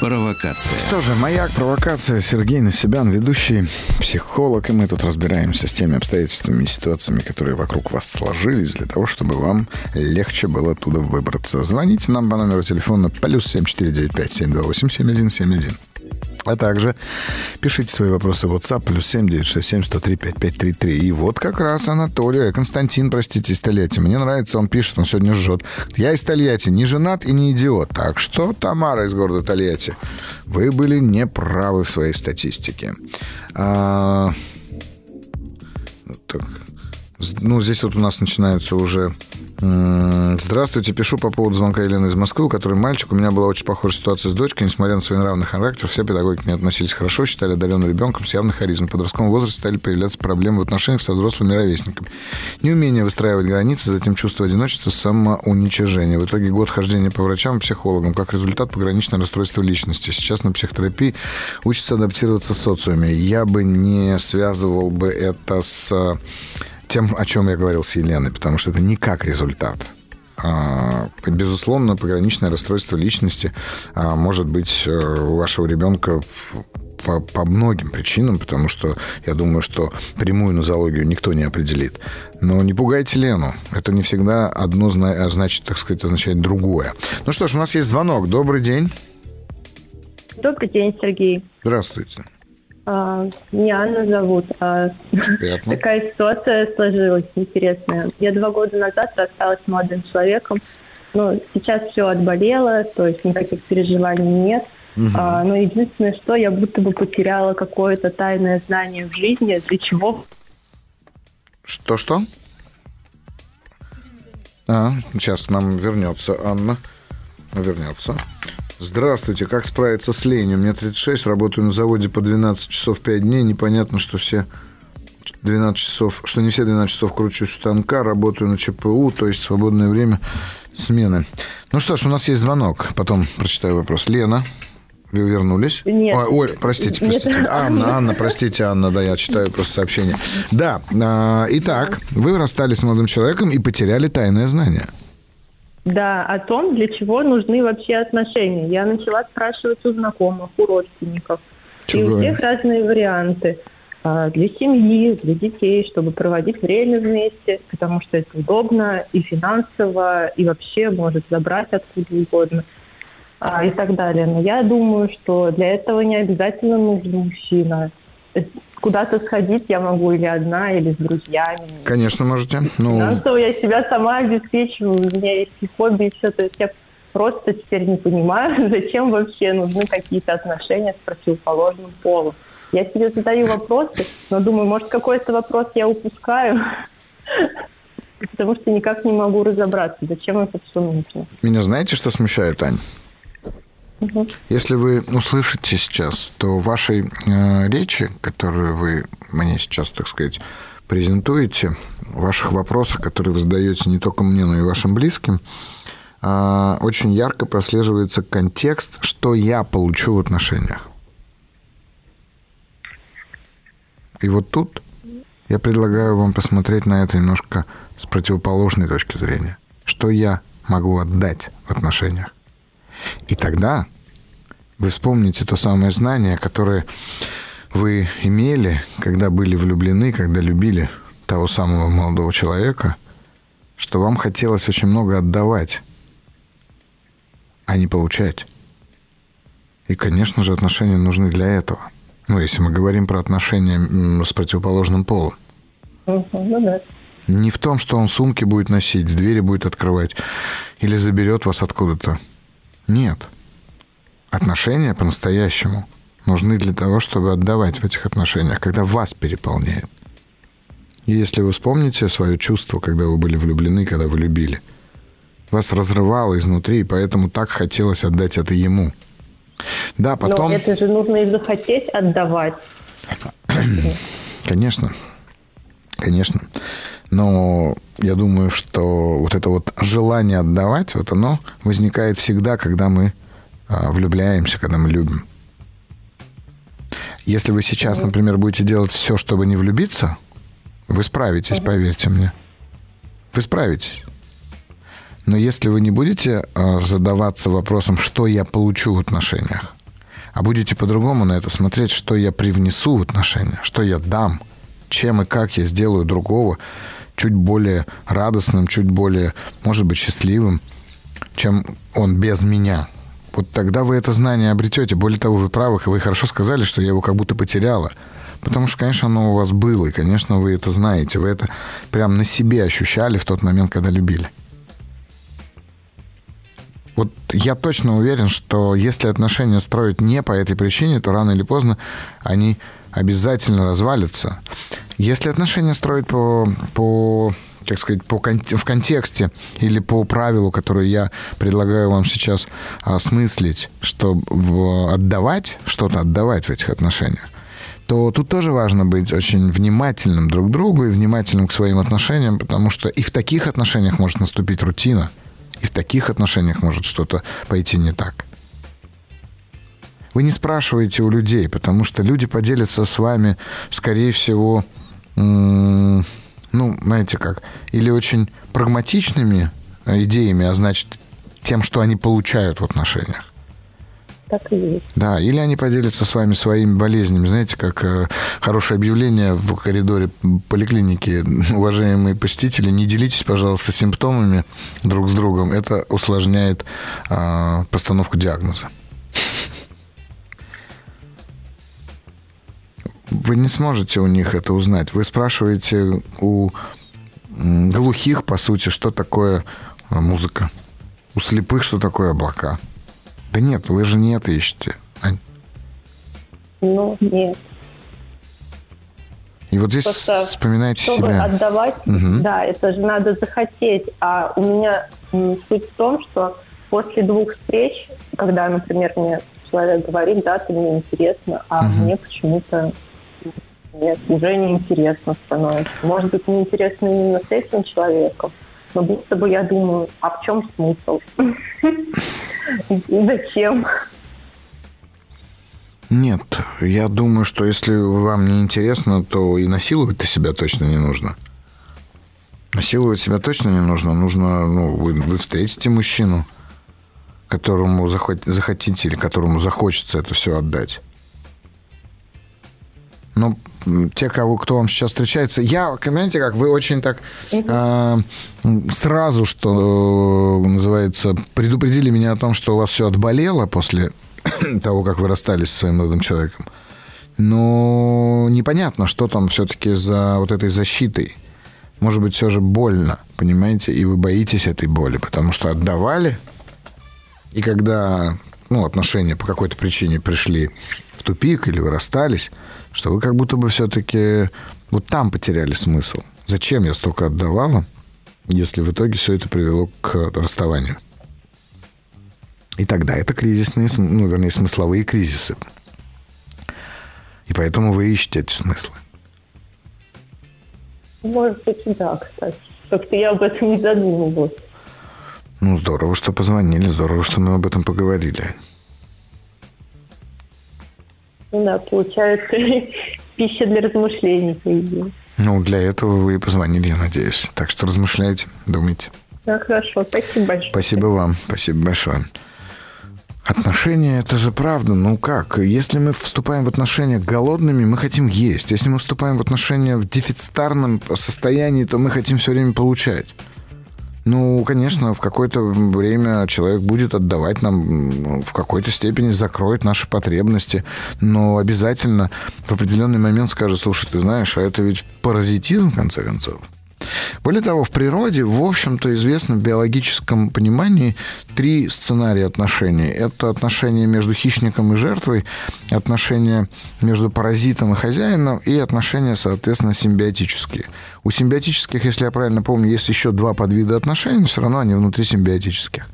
Провокация. Что же, маяк, провокация. Сергей Насибян, ведущий психолог, и мы тут разбираемся с теми обстоятельствами и ситуациями, которые вокруг вас сложились, для того, чтобы вам легче было оттуда выбраться. Звоните нам по номеру телефона плюс 7495 728 7171. А также пишите свои вопросы в WhatsApp плюс 7967 103 5533. И вот как раз Анатолий, Константин, простите, из Тольятти. Мне нравится, он пишет, он сегодня жжет. Я из Тольятти, не женат и не идиот. Так что, Тамара из города Тольятти, вы были неправы в своей статистике. А... Так. Ну, здесь вот у нас начинаются уже Здравствуйте, пишу по поводу звонка Елены из Москвы, у которой мальчик. У меня была очень похожая ситуация с дочкой. Несмотря на свой нравный характер, все педагоги к ней относились хорошо, считали одаренным ребенком с явной харизмой. В подростковом возрасте стали появляться проблемы в отношениях со взрослыми ровесниками. Неумение выстраивать границы, затем чувство одиночества, самоуничижение. В итоге год хождения по врачам и психологам. Как результат, пограничное расстройство личности. Сейчас на психотерапии учится адаптироваться в социуме. Я бы не связывал бы это с тем, о чем я говорил с Еленой, потому что это не как результат. А, безусловно, пограничное расстройство личности а, может быть э, у вашего ребенка по, по многим причинам, потому что я думаю, что прямую нозологию никто не определит. Но не пугайте Лену. Это не всегда одно значит, так сказать, означает другое. Ну что ж, у нас есть звонок. Добрый день. Добрый день, Сергей. Здравствуйте. А, меня Анна зовут. А, такая ситуация сложилась интересная. Я два года назад рассталась с молодым человеком. Ну, сейчас все отболело, то есть никаких переживаний нет. Угу. А, но единственное, что я будто бы потеряла какое-то тайное знание в жизни, для чего... Что-что? А, сейчас нам вернется Анна. Вернется. Здравствуйте, как справиться с ленью? Мне 36, работаю на заводе по 12 часов 5 дней. Непонятно, что все 12 часов, что не все 12 часов кручусь у станка, работаю на ЧПУ, то есть свободное время смены. Ну что ж, у нас есть звонок, потом прочитаю вопрос. Лена, вы вернулись? Нет. Ой, ой простите, простите. Нет. Анна, Анна, простите, Анна, да, я читаю просто сообщение. Да, а, итак, вы расстались с молодым человеком и потеряли тайное знание. Да, о том, для чего нужны вообще отношения. Я начала спрашивать у знакомых, у родственников. Чего? И у всех разные варианты. А, для семьи, для детей, чтобы проводить время вместе, потому что это удобно и финансово, и вообще может забрать откуда угодно а, и так далее. Но я думаю, что для этого не обязательно нужен мужчина куда-то сходить я могу или одна, или с друзьями. Конечно, можете. Ну... Финансово я себя сама обеспечиваю, у меня есть и хобби, и все. То есть я просто теперь не понимаю, [LAUGHS] зачем вообще нужны какие-то отношения с противоположным полом. Я себе задаю вопросы, но думаю, может, какой-то вопрос я упускаю, [LAUGHS] потому что никак не могу разобраться, зачем это все нужно. Меня знаете, что смущает, Ань? Если вы услышите сейчас, то вашей э, речи, которую вы мне сейчас, так сказать, презентуете, ваших вопросах, которые вы задаете не только мне, но и вашим близким, э, очень ярко прослеживается контекст, что я получу в отношениях. И вот тут я предлагаю вам посмотреть на это немножко с противоположной точки зрения. Что я могу отдать в отношениях? И тогда вы вспомните то самое знание, которое вы имели, когда были влюблены, когда любили того самого молодого человека, что вам хотелось очень много отдавать, а не получать. И, конечно же, отношения нужны для этого. Ну, если мы говорим про отношения с противоположным полом. Ну не в том, что он сумки будет носить, двери будет открывать или заберет вас откуда-то. Нет. Отношения по-настоящему нужны для того, чтобы отдавать в этих отношениях, когда вас переполняет. И если вы вспомните свое чувство, когда вы были влюблены, когда вы любили, вас разрывало изнутри, и поэтому так хотелось отдать это ему. Да, потом... Но это же нужно и захотеть отдавать. Конечно. Конечно. Но я думаю, что вот это вот желание отдавать, вот оно возникает всегда, когда мы а, влюбляемся, когда мы любим. Если вы сейчас, например, будете делать все, чтобы не влюбиться, вы справитесь, поверьте мне. Вы справитесь. Но если вы не будете а, задаваться вопросом, что я получу в отношениях, а будете по-другому на это смотреть, что я привнесу в отношения, что я дам, чем и как я сделаю другого чуть более радостным, чуть более, может быть, счастливым, чем он без меня – вот тогда вы это знание обретете. Более того, вы правы, и вы хорошо сказали, что я его как будто потеряла. Потому что, конечно, оно у вас было, и, конечно, вы это знаете. Вы это прям на себе ощущали в тот момент, когда любили. Вот я точно уверен, что если отношения строить не по этой причине, то рано или поздно они обязательно развалятся. Если отношения строить по, по как сказать, по, в контексте или по правилу, которое я предлагаю вам сейчас осмыслить, что отдавать, что-то отдавать в этих отношениях, то тут тоже важно быть очень внимательным друг к другу и внимательным к своим отношениям, потому что и в таких отношениях может наступить рутина, и в таких отношениях может что-то пойти не так. Вы не спрашиваете у людей, потому что люди поделятся с вами, скорее всего, ну, знаете как, или очень прагматичными идеями, а значит, тем, что они получают в отношениях так и есть. Да, или они поделятся с вами своими болезнями. Знаете, как э, хорошее объявление в коридоре поликлиники. [LAUGHS] Уважаемые посетители, не делитесь, пожалуйста, симптомами друг с другом. Это усложняет э, постановку диагноза. Вы не сможете у них это узнать. Вы спрашиваете у глухих, по сути, что такое э, музыка. У слепых, что такое облака. Да нет, вы же не это ищете, Ань. Ну, нет. И вот здесь Просто, вспоминайте чтобы себя. отдавать, угу. да, это же надо захотеть. А у меня суть в том, что после двух встреч, когда, например, мне человек говорит, да, ты мне интересно, а угу. мне почему-то нет, уже неинтересно становится. Может быть, неинтересно именно с этим человеком, но будто бы я думаю, а в чем смысл? Зачем? Нет, я думаю, что если вам не интересно, то и насиловать-то себя точно не нужно. Насиловать себя точно не нужно. Нужно, ну, вы, вы встретите мужчину, которому захотите или которому захочется это все отдать. Но те, кого, кто вам сейчас встречается, я, понимаете, как вы очень так э, сразу, что называется, предупредили меня о том, что у вас все отболело после [COUGHS] того, как вы расстались со своим молодым человеком. Но непонятно, что там все-таки за вот этой защитой. Может быть, все же больно, понимаете, и вы боитесь этой боли, потому что отдавали, и когда ну, отношения по какой-то причине пришли в тупик или вы расстались, что вы как будто бы все-таки вот там потеряли смысл. Зачем я столько отдавала, если в итоге все это привело к расставанию? И тогда это кризисные, ну, вернее, смысловые кризисы. И поэтому вы ищете эти смыслы. Может быть, да, кстати. Как-то я об этом не задумывалась. Ну, здорово, что позвонили, здорово, что мы об этом поговорили. Да, получается, [LAUGHS] пища для размышлений, по идее. Ну, для этого вы и позвонили, я надеюсь. Так что размышляйте, думайте. Да, хорошо. Спасибо большое. Спасибо вам. Спасибо большое. Отношения – это же правда. Ну как? Если мы вступаем в отношения голодными, мы хотим есть. Если мы вступаем в отношения в дефицитарном состоянии, то мы хотим все время получать. Ну, конечно, в какое-то время человек будет отдавать нам, в какой-то степени закроет наши потребности, но обязательно в определенный момент скажет, слушай, ты знаешь, а это ведь паразитизм, в конце концов. Более того, в природе, в общем-то, известно в биологическом понимании три сценария отношений. Это отношения между хищником и жертвой, отношения между паразитом и хозяином и отношения, соответственно, симбиотические. У симбиотических, если я правильно помню, есть еще два подвида отношений, но все равно они внутри симбиотических.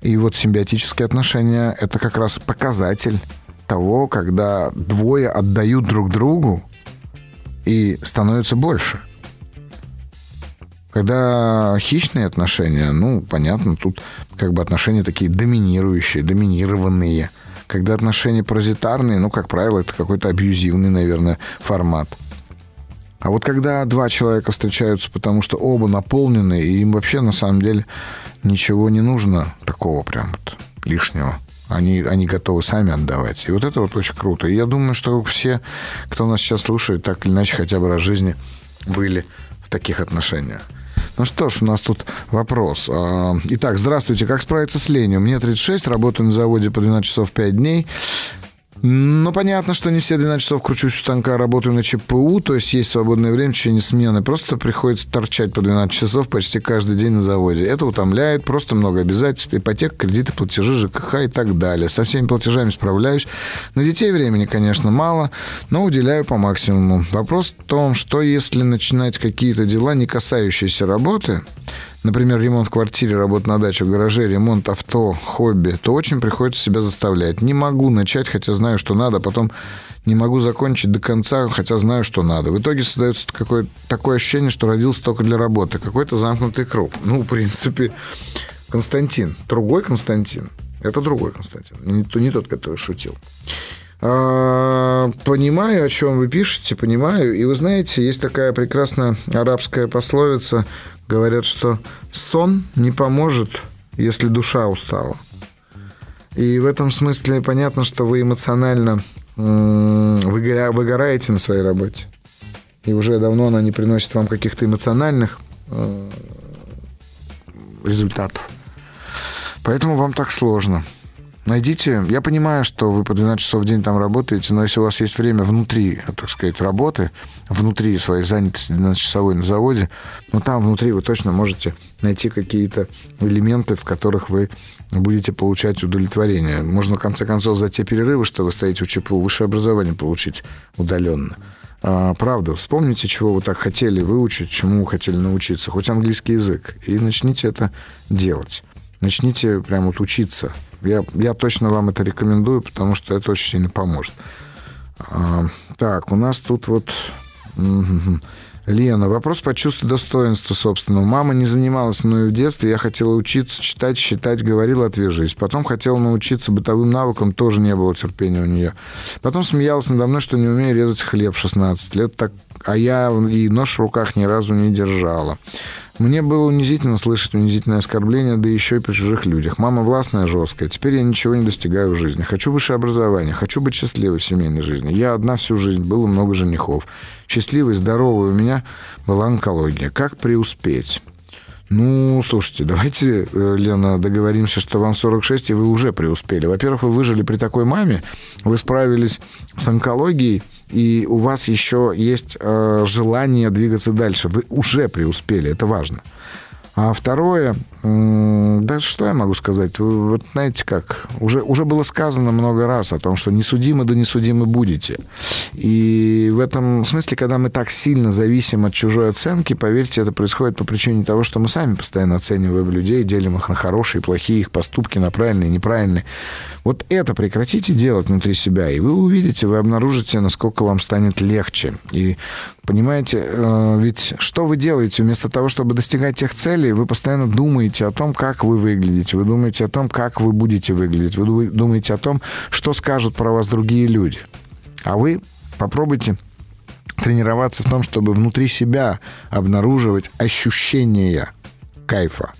И вот симбиотические отношения – это как раз показатель того, когда двое отдают друг другу и становится больше. Когда хищные отношения, ну, понятно, тут как бы отношения такие доминирующие, доминированные. Когда отношения паразитарные, ну, как правило, это какой-то абьюзивный, наверное, формат. А вот когда два человека встречаются, потому что оба наполнены, и им вообще на самом деле ничего не нужно такого прям вот лишнего. Они, они готовы сами отдавать. И вот это вот очень круто. И я думаю, что все, кто нас сейчас слушает, так или иначе хотя бы раз в жизни были таких отношениях. Ну что ж, у нас тут вопрос. А, итак, здравствуйте. Как справиться с ленью? Мне 36, работаю на заводе по 12 часов 5 дней. Ну, понятно, что не все 12 часов кручусь у станка, работаю на ЧПУ, то есть есть свободное время в течение смены. Просто приходится торчать по 12 часов почти каждый день на заводе. Это утомляет, просто много обязательств, ипотека, кредиты, платежи, ЖКХ и так далее. Со всеми платежами справляюсь. На детей времени, конечно, мало, но уделяю по максимуму. Вопрос в том, что если начинать какие-то дела, не касающиеся работы, например, ремонт в квартире, работа на даче, в гараже, ремонт авто, хобби, то очень приходится себя заставлять. Не могу начать, хотя знаю, что надо, потом не могу закончить до конца, хотя знаю, что надо. В итоге создается какое такое ощущение, что родился только для работы. Какой-то замкнутый круг. Ну, в принципе, Константин. Другой Константин. Это другой Константин. Не, не тот, который шутил. А, понимаю, о чем вы пишете, понимаю. И вы знаете, есть такая прекрасная арабская пословица. Говорят, что сон не поможет, если душа устала. И в этом смысле понятно, что вы эмоционально выгораете на своей работе. И уже давно она не приносит вам каких-то эмоциональных э, результатов. Поэтому вам так сложно. Найдите, я понимаю, что вы по 12 часов в день там работаете, но если у вас есть время внутри, так сказать, работы, внутри своей занятости 12-часовой на заводе, ну там внутри вы точно можете найти какие-то элементы, в которых вы будете получать удовлетворение. Можно, в конце концов, за те перерывы, что вы стоите у ЧПУ, высшее образование получить удаленно. А, правда, вспомните, чего вы так хотели выучить, чему вы хотели научиться, хоть английский язык, и начните это делать. Начните прямо вот учиться я, я точно вам это рекомендую, потому что это очень сильно поможет. А, так, у нас тут вот... Лена, вопрос по чувству достоинства собственного. Мама не занималась мной в детстве, я хотела учиться читать, считать, говорила, отвяжись. Потом хотела научиться бытовым навыкам, тоже не было терпения у нее. Потом смеялась надо мной, что не умею резать хлеб 16 лет, так, а я и нож в руках ни разу не держала. Мне было унизительно слышать унизительное оскорбление, да еще и при чужих людях. Мама властная, жесткая. Теперь я ничего не достигаю в жизни. Хочу высшее образование, хочу быть счастливой в семейной жизни. Я одна всю жизнь, было много женихов. Счастливой, здоровой у меня была онкология. Как преуспеть? Ну, слушайте, давайте, э, Лена, договоримся, что вам 46, и вы уже преуспели. Во-первых, вы выжили при такой маме, вы справились с онкологией, и у вас еще есть э, желание двигаться дальше. Вы уже преуспели, это важно. А второе, да что я могу сказать? Вот знаете как, уже, уже было сказано много раз о том, что не судимы, да не судимы будете. И в этом смысле, когда мы так сильно зависим от чужой оценки, поверьте, это происходит по причине того, что мы сами постоянно оцениваем людей, делим их на хорошие, плохие, их поступки на правильные, неправильные. Вот это прекратите делать внутри себя, и вы увидите, вы обнаружите, насколько вам станет легче. И понимаете, э, ведь что вы делаете? Вместо того, чтобы достигать тех целей, вы постоянно думаете о том, как вы выглядите, вы думаете о том, как вы будете выглядеть, вы думаете о том, что скажут про вас другие люди. А вы попробуйте тренироваться в том, чтобы внутри себя обнаруживать ощущения кайфа.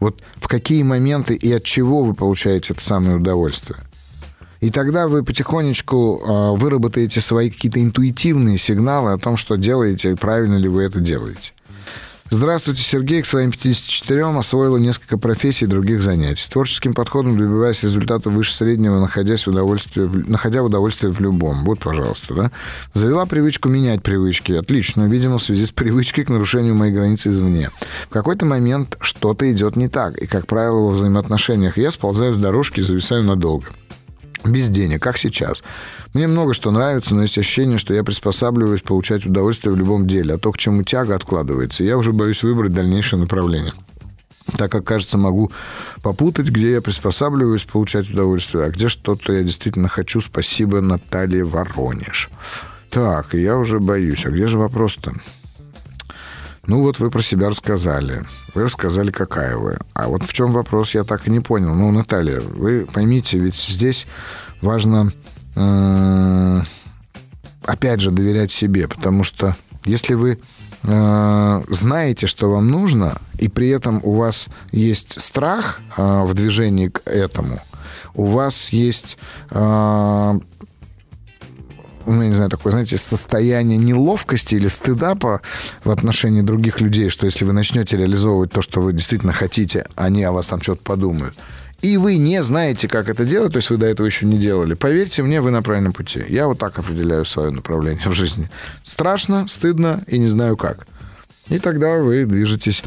Вот в какие моменты и от чего вы получаете это самое удовольствие. И тогда вы потихонечку э, выработаете свои какие-то интуитивные сигналы о том, что делаете и правильно ли вы это делаете. Здравствуйте, Сергей. К своим 54 освоила несколько профессий и других занятий. С творческим подходом добиваясь результата выше среднего, находясь в удовольствии, находя в удовольствие в любом. Вот, пожалуйста, да. Завела привычку менять привычки. Отлично. Видимо, в связи с привычкой к нарушению моей границы извне. В какой-то момент что-то идет не так. И, как правило, во взаимоотношениях я сползаю с дорожки и зависаю надолго без денег, как сейчас. Мне много что нравится, но есть ощущение, что я приспосабливаюсь получать удовольствие в любом деле, а то, к чему тяга откладывается, я уже боюсь выбрать дальнейшее направление. Так как, кажется, могу попутать, где я приспосабливаюсь получать удовольствие, а где что-то я действительно хочу. Спасибо, Наталья Воронеж. Так, я уже боюсь. А где же вопрос-то? Ну вот вы про себя рассказали. Вы рассказали, какая вы. А вот в чем вопрос, я так и не понял. Ну, Наталья, вы поймите, ведь здесь важно, опять же, доверять себе, потому что если вы э, знаете, что вам нужно, и при этом у вас есть страх э, в движении к этому, у вас есть э, ну, я не знаю, такое, знаете, состояние неловкости или стыда по, в отношении других людей, что если вы начнете реализовывать то, что вы действительно хотите, они о вас там что-то подумают. И вы не знаете, как это делать, то есть вы до этого еще не делали, поверьте мне, вы на правильном пути. Я вот так определяю свое направление в жизни. Страшно, стыдно и не знаю как. И тогда вы движетесь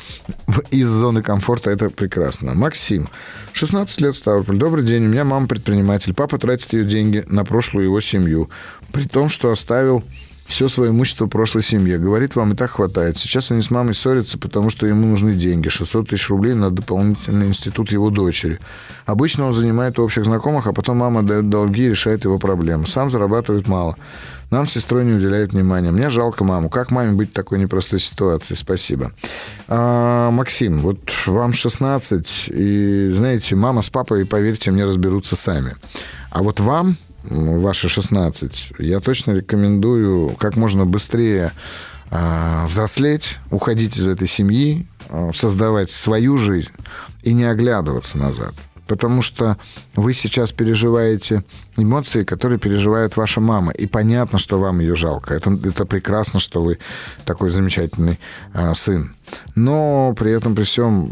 из зоны комфорта. Это прекрасно. Максим, 16 лет, Ставрополь. Добрый день. У меня мама предприниматель. Папа тратит ее деньги на прошлую его семью. При том, что оставил все свое имущество прошлой семье. Говорит, вам и так хватает. Сейчас они с мамой ссорятся, потому что ему нужны деньги. 600 тысяч рублей на дополнительный институт его дочери. Обычно он занимает у общих знакомых, а потом мама дает долги и решает его проблемы. Сам зарабатывает мало. Нам с сестрой не уделяет внимания. Мне жалко маму. Как маме быть в такой непростой ситуации? Спасибо. А, Максим, вот вам 16, и, знаете, мама с папой, поверьте мне, разберутся сами. А вот вам ваши 16, я точно рекомендую как можно быстрее э, взрослеть, уходить из этой семьи, э, создавать свою жизнь и не оглядываться назад. Потому что вы сейчас переживаете эмоции, которые переживает ваша мама. И понятно, что вам ее жалко. Это, это прекрасно, что вы такой замечательный э, сын но при этом при всем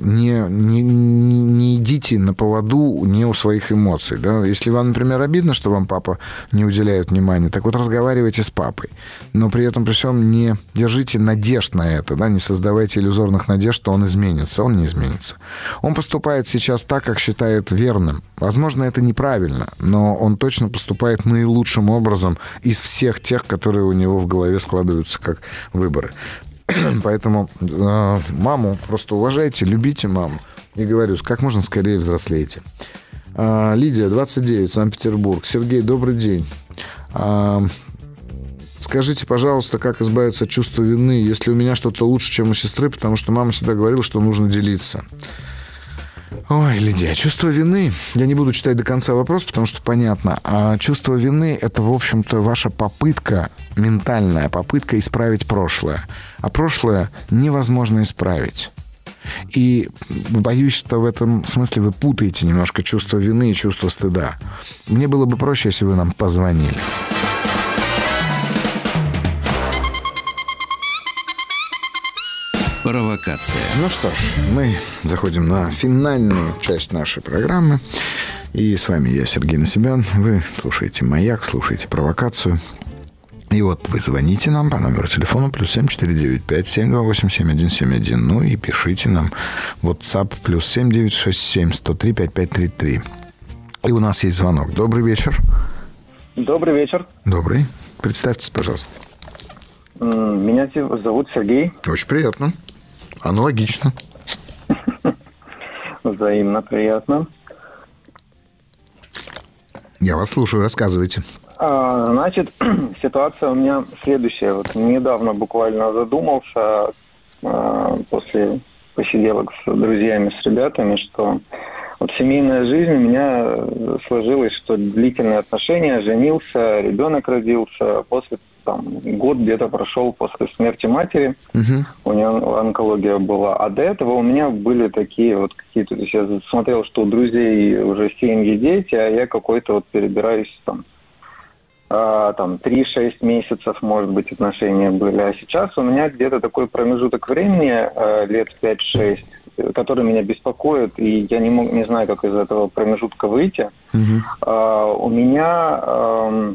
не, не, не идите на поводу не у своих эмоций. Да? Если вам, например, обидно, что вам папа не уделяет внимания, так вот разговаривайте с папой. Но при этом при всем не держите надежд на это, да? не создавайте иллюзорных надежд, что он изменится. Он не изменится. Он поступает сейчас так, как считает верным. Возможно, это неправильно, но он точно поступает наилучшим образом из всех тех, которые у него в голове складываются как выборы. [CLEARS THROAT] Поэтому э, маму просто уважайте, любите маму. И говорю, как можно скорее взрослейте. Э, Лидия, 29, Санкт-Петербург. Сергей, добрый день. Э, скажите, пожалуйста, как избавиться от чувства вины, если у меня что-то лучше, чем у сестры, потому что мама всегда говорила, что нужно делиться. Ой, Лидия, чувство вины. Я не буду читать до конца вопрос, потому что понятно. А чувство вины – это, в общем-то, ваша попытка, ментальная попытка исправить прошлое. А прошлое невозможно исправить. И боюсь, что в этом смысле вы путаете немножко чувство вины и чувство стыда. Мне было бы проще, если вы нам позвонили. Провокация. Ну что ж, мы заходим на финальную часть нашей программы. И с вами я, Сергей Насибян. Вы слушаете «Маяк», слушаете «Провокацию». И вот вы звоните нам по номеру телефона плюс 7495-728-7171. Ну и пишите нам WhatsApp плюс 7967-103-5533. И у нас есть звонок. Добрый вечер. Добрый вечер. Добрый. Представьтесь, пожалуйста. Меня зовут Сергей. Очень приятно. Аналогично. [LAUGHS] Взаимно приятно. Я вас слушаю, рассказывайте. А, значит, [CLEARS THROAT] ситуация у меня следующая. Вот недавно буквально задумался а, после посиделок с друзьями, с ребятами, что вот семейная жизнь у меня сложилась, что длительные отношения, женился, ребенок родился, после там, год где-то прошел после смерти матери, угу. у нее онкология была, а до этого у меня были такие вот какие-то, то есть я смотрел, что у друзей уже семьи, дети, а я какой-то вот перебираюсь там, а, там 3-6 месяцев, может быть, отношения были, а сейчас у меня где-то такой промежуток времени, а, лет 5-6, который меня беспокоит, и я не, мог, не знаю, как из этого промежутка выйти. Угу. А, у меня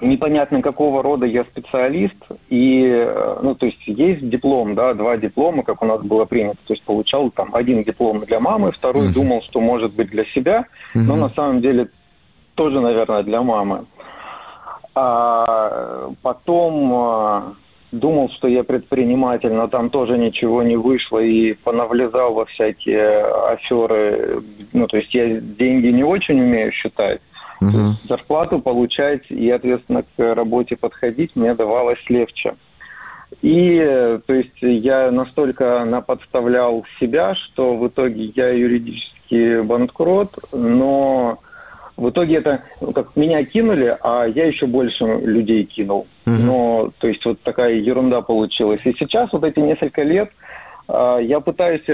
непонятно какого рода я специалист, и, э, ну, то есть есть диплом, да, два диплома, как у нас было принято, то есть получал там один диплом для мамы, второй uh-huh. думал, что может быть для себя, uh-huh. но на самом деле тоже, наверное, для мамы. А потом э, думал, что я предприниматель, но там тоже ничего не вышло и понавлезал во всякие аферы. Ну, то есть я деньги не очень умею считать. Угу. зарплату получать и ответственно к работе подходить мне давалось легче. И то есть я настолько наподставлял себя, что в итоге я юридически банкрот, но в итоге это ну, как меня кинули, а я еще больше людей кинул. Угу. Но то есть вот такая ерунда получилась. И сейчас вот эти несколько лет э, я пытаюсь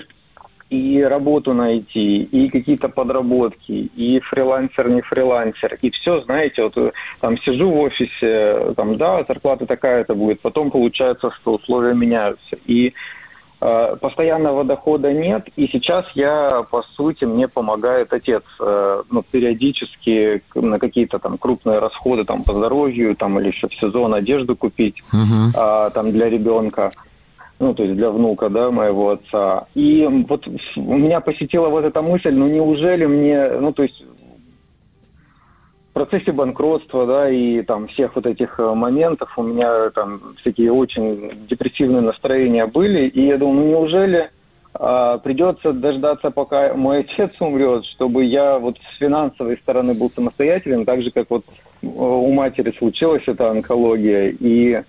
и работу найти, и какие-то подработки, и фрилансер, не фрилансер, и все, знаете, вот э, там сижу в офисе, там, да, зарплата такая-то будет, потом получается, что условия меняются. И Э, постоянного дохода нет, и сейчас я, по сути, мне помогает отец, э, ну, периодически на какие-то там крупные расходы, там, по здоровью, там, или еще в сезон одежду купить, uh-huh. а, там, для ребенка, ну, то есть для внука, да, моего отца. И вот у меня посетила вот эта мысль, ну, неужели мне, ну, то есть процессе банкротства, да, и там всех вот этих э, моментов у меня там всякие очень депрессивные настроения были, и я думаю, ну неужели а, придется дождаться, пока мой отец умрет, чтобы я вот с финансовой стороны был самостоятельным, так же, как вот э, у матери случилась эта онкология, и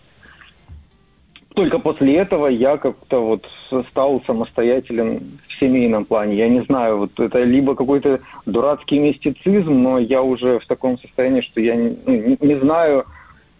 только после этого я как-то вот стал самостоятельным в семейном плане. Я не знаю, вот это либо какой-то дурацкий мистицизм, но я уже в таком состоянии, что я не, ну, не, не знаю,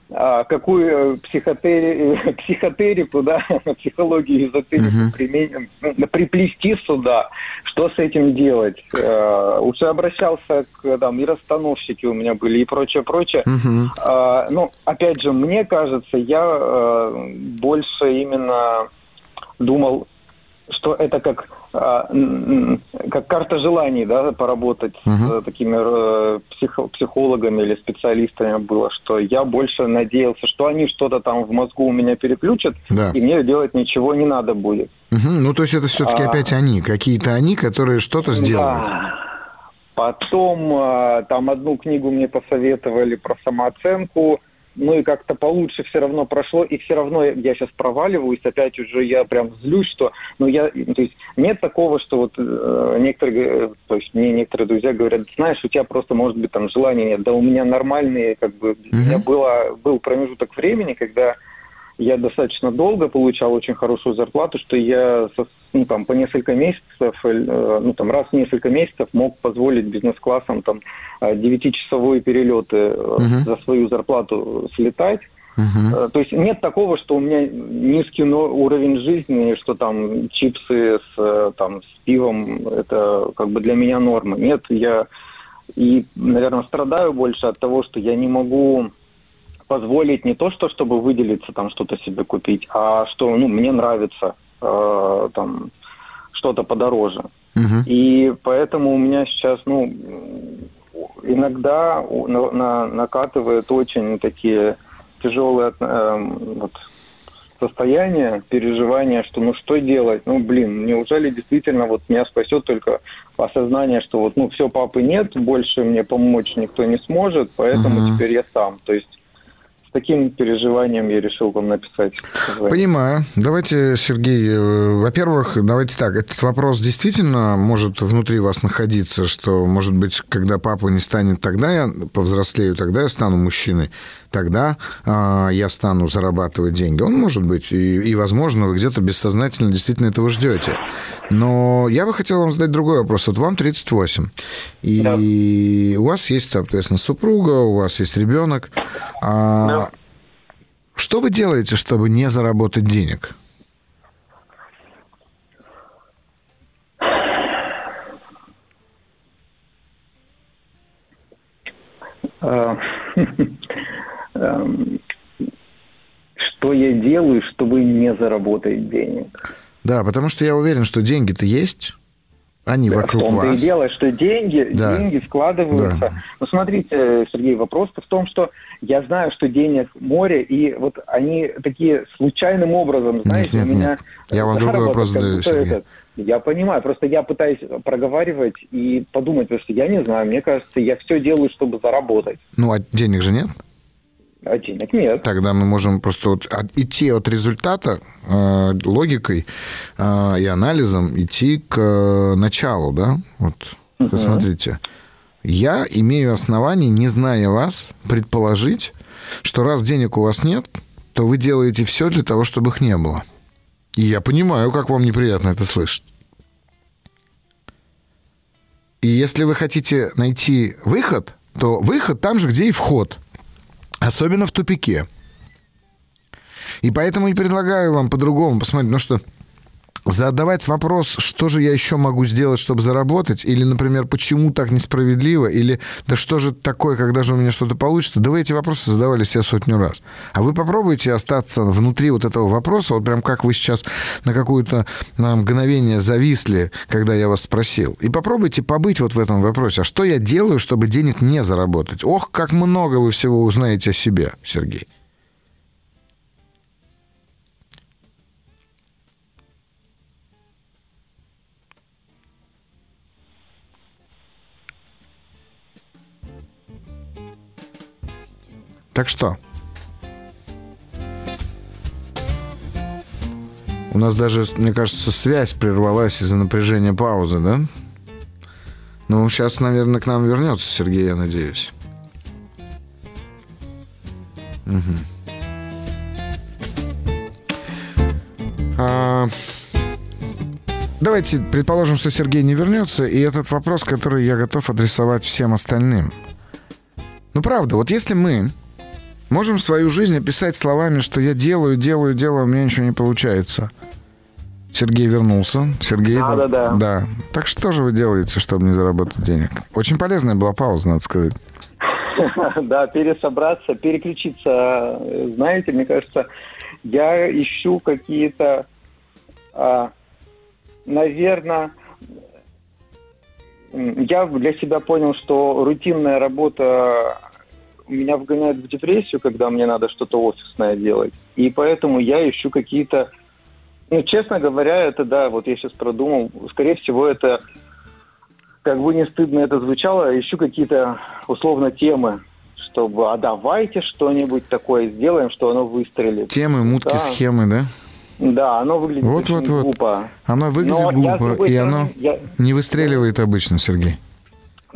какую э, психотери... [LAUGHS] психотерику, да, [LAUGHS] психологию эзотерику uh-huh. применим, ну, приплести сюда, что с этим делать. Uh, уже обращался к, там, и расстановщики у меня были, и прочее, прочее. Uh-huh. Uh, ну, опять же, мне кажется, я uh, больше именно думал, что это как а, как карта желаний, да, поработать uh-huh. с такими э, психо- психологами или специалистами было, что я больше надеялся, что они что-то там в мозгу у меня переключат, да. и мне делать ничего не надо будет. Uh-huh. Ну, то есть это все-таки а... опять они, какие-то они, которые что-то сделают. Да. Потом а, там одну книгу мне посоветовали про самооценку, ну и как-то получше все равно прошло, и все равно я сейчас проваливаюсь, опять уже я прям злюсь, что, ну я, то есть нет такого, что вот э, некоторые, то есть мне некоторые друзья говорят, знаешь, у тебя просто может быть там желания нет, да у меня нормальные, как бы, mm-hmm. у меня было, был промежуток времени, когда я достаточно долго получал очень хорошую зарплату, что я со, ну, там, по несколько месяцев, э, ну, там, раз в несколько месяцев мог позволить бизнес-классам там, 9-часовые перелеты uh-huh. за свою зарплату слетать. Uh-huh. То есть нет такого, что у меня низкий уровень жизни, что там чипсы с, там, с пивом, это как бы для меня норма. Нет, я и, наверное, страдаю больше от того, что я не могу позволить не то, что чтобы выделиться, там что-то себе купить, а что ну, мне нравится э, там что-то подороже. Uh-huh. И поэтому у меня сейчас, ну, иногда на, на, накатывает очень такие тяжелые э, вот, состояние, переживания, что ну что делать, ну блин, неужели действительно вот меня спасет только осознание, что вот ну все, папы нет, больше мне помочь никто не сможет, поэтому uh-huh. теперь я сам. То есть таким переживанием я решил вам написать. Понимаю. Давайте, Сергей, э, во-первых, давайте так, этот вопрос действительно может внутри вас находиться, что, может быть, когда папа не станет, тогда я повзрослею, тогда я стану мужчиной тогда э, я стану зарабатывать деньги. Он может быть, и, и возможно, вы где-то бессознательно действительно этого ждете. Но я бы хотел вам задать другой вопрос. Вот вам 38, и да. у вас есть, соответственно, супруга, у вас есть ребенок. А, да. Что вы делаете, чтобы не заработать денег? [LAUGHS] Эм, что я делаю, чтобы не заработать денег. Да, потому что я уверен, что деньги-то есть, они да, вокруг в том-то вас. и дело, что деньги, да. деньги складываются. Да. Ну, смотрите, Сергей, вопрос-то в том, что я знаю, что денег море, и вот они такие случайным образом, знаете, нет, нет, у меня... Нет. Я вам другой вопрос задаю, Сергей. Этот, я понимаю, просто я пытаюсь проговаривать и подумать, потому что я не знаю, мне кажется, я все делаю, чтобы заработать. Ну, а денег же нет? А денег нет. Тогда мы можем просто вот от, идти от результата э, логикой э, и анализом идти к э, началу, да? Вот, угу. посмотрите. Я имею основание, не зная вас, предположить, что раз денег у вас нет, то вы делаете все для того, чтобы их не было. И я понимаю, как вам неприятно это слышать. И если вы хотите найти выход, то выход там же, где и вход – Особенно в тупике. И поэтому и предлагаю вам по-другому посмотреть, ну что задавать вопрос, что же я еще могу сделать, чтобы заработать, или, например, почему так несправедливо, или да что же такое, когда же у меня что-то получится, да вы эти вопросы задавали себе сотню раз. А вы попробуйте остаться внутри вот этого вопроса, вот прям как вы сейчас на какое-то мгновение зависли, когда я вас спросил, и попробуйте побыть вот в этом вопросе. А что я делаю, чтобы денег не заработать? Ох, как много вы всего узнаете о себе, Сергей. Так что? У нас даже, мне кажется, связь прервалась из-за напряжения паузы, да? Ну, сейчас, наверное, к нам вернется Сергей, я надеюсь. Угу. А... Давайте предположим, что Сергей не вернется, и этот вопрос, который я готов адресовать всем остальным. Ну, правда, вот если мы Можем свою жизнь описать словами, что я делаю, делаю, делаю, у меня ничего не получается. Сергей вернулся. Сергей... Да, да, да. Да. Так что же вы делаете, чтобы не заработать денег? Очень полезная была пауза, надо сказать. [LAUGHS] Да, пересобраться, переключиться. Знаете, мне кажется, я ищу какие-то, а, наверное, я для себя понял, что рутинная работа меня вгоняет в депрессию, когда мне надо что-то офисное делать. И поэтому я ищу какие-то... Ну, честно говоря, это, да, вот я сейчас продумал, скорее всего, это, как бы не стыдно это звучало, я ищу какие-то, условно, темы, чтобы, а давайте что-нибудь такое сделаем, что оно выстрелит. Темы, мутки, да. схемы, да? Да, оно выглядит вот, очень вот, глупо. Вот. Оно выглядит Но глупо, я, и оно я... не выстреливает обычно, Сергей.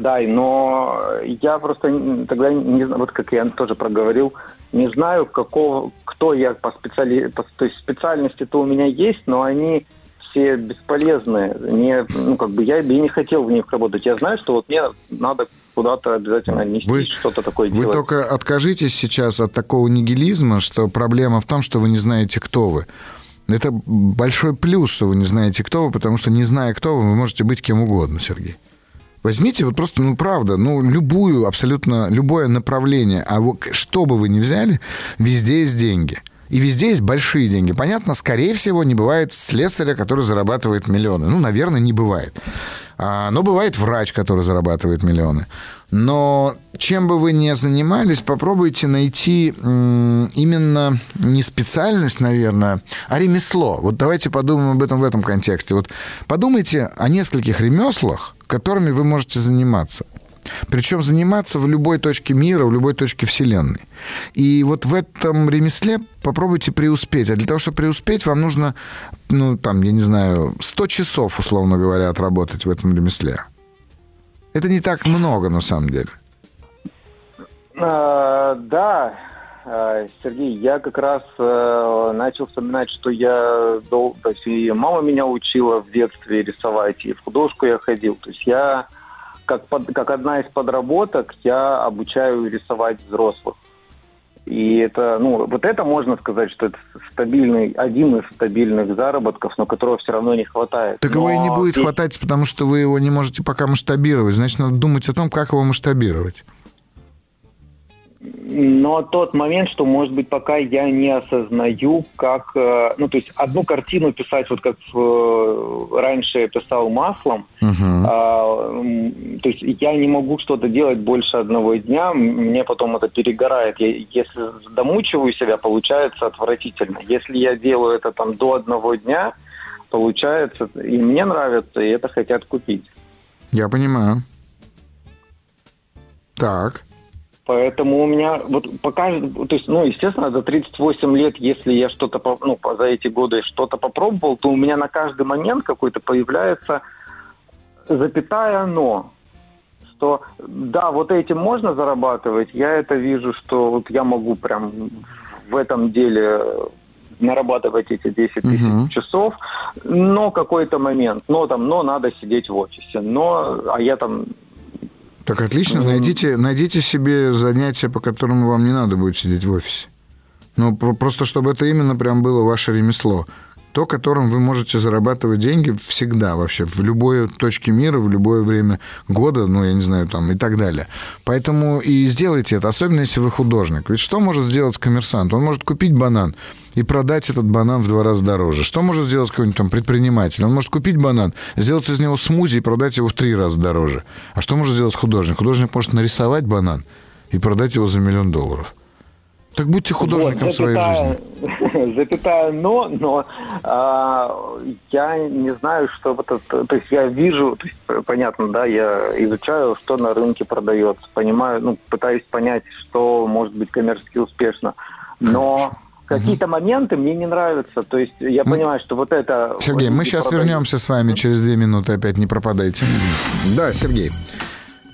Да, но я просто тогда не знаю, вот как я тоже проговорил, не знаю, какого, кто я по специали, по, то есть специальности-то у меня есть, но они все бесполезные. Не, ну, как бы я бы не хотел в них работать. Я знаю, что вот мне надо куда-то обязательно нести вы, что-то такое вы делать. Вы только откажитесь сейчас от такого нигилизма, что проблема в том, что вы не знаете, кто вы. Это большой плюс, что вы не знаете, кто вы, потому что не зная, кто вы, вы можете быть кем угодно, Сергей. Возьмите вот просто, ну, правда, ну, любую, абсолютно любое направление, а вот что бы вы ни взяли, везде есть деньги. И везде есть большие деньги. Понятно, скорее всего, не бывает слесаря, который зарабатывает миллионы. Ну, наверное, не бывает. А, но бывает врач, который зарабатывает миллионы. Но чем бы вы ни занимались, попробуйте найти именно не специальность, наверное, а ремесло. Вот давайте подумаем об этом в этом контексте. Вот подумайте о нескольких ремеслах, которыми вы можете заниматься. Причем заниматься в любой точке мира, в любой точке Вселенной. И вот в этом ремесле попробуйте преуспеть. А для того, чтобы преуспеть, вам нужно, ну, там, я не знаю, 100 часов, условно говоря, отработать в этом ремесле. Это не так много, на самом деле. А, да, Сергей, я как раз э, начал вспоминать, что я дол... то есть и мама меня учила в детстве рисовать, и в художку я ходил. То есть я как, под, как одна из подработок я обучаю рисовать взрослых. И это, ну, вот это можно сказать, что это стабильный, один из стабильных заработков, но которого все равно не хватает. Так но его и не будет хватать, потому что вы его не можете пока масштабировать. Значит, надо думать о том, как его масштабировать но тот момент, что, может быть, пока я не осознаю, как... Э, ну, то есть одну картину писать, вот как в, раньше я писал маслом, uh-huh. а, то есть я не могу что-то делать больше одного дня, мне потом это перегорает. Я, если домучиваю себя, получается отвратительно. Если я делаю это там до одного дня, получается, и мне нравится, и это хотят купить. Я понимаю. Так. Поэтому у меня вот пока, то есть, ну, естественно, за 38 лет, если я что-то, ну, за эти годы что-то попробовал, то у меня на каждый момент какой-то появляется запятая «но». Что, да, вот этим можно зарабатывать, я это вижу, что вот я могу прям в этом деле нарабатывать эти 10 тысяч угу. часов, но какой-то момент, но там, но надо сидеть в офисе, но, а я там так отлично, найдите, найдите себе занятия, по которым вам не надо будет сидеть в офисе. Ну, просто чтобы это именно прям было ваше ремесло. То, которым вы можете зарабатывать деньги всегда вообще, в любой точке мира, в любое время года, ну, я не знаю, там, и так далее. Поэтому и сделайте это, особенно если вы художник. Ведь что может сделать коммерсант? Он может купить банан и продать этот банан в два раза дороже. Что может сделать какой-нибудь там предприниматель? Он может купить банан, сделать из него смузи и продать его в три раза дороже. А что может сделать художник? Художник может нарисовать банан и продать его за миллион долларов. Так будьте художником вот, своей жизни. [LAUGHS] Запятая но, но а, я не знаю, что вот это, то есть я вижу, то есть, понятно, да, я изучаю, что на рынке продается, понимаю, ну, пытаюсь понять, что может быть коммерчески успешно, но какие-то моменты мне не нравятся. То есть я мы... понимаю, что вот это... Сергей, мы сейчас продают. вернемся с вами через две минуты, опять не пропадайте. Да, Сергей.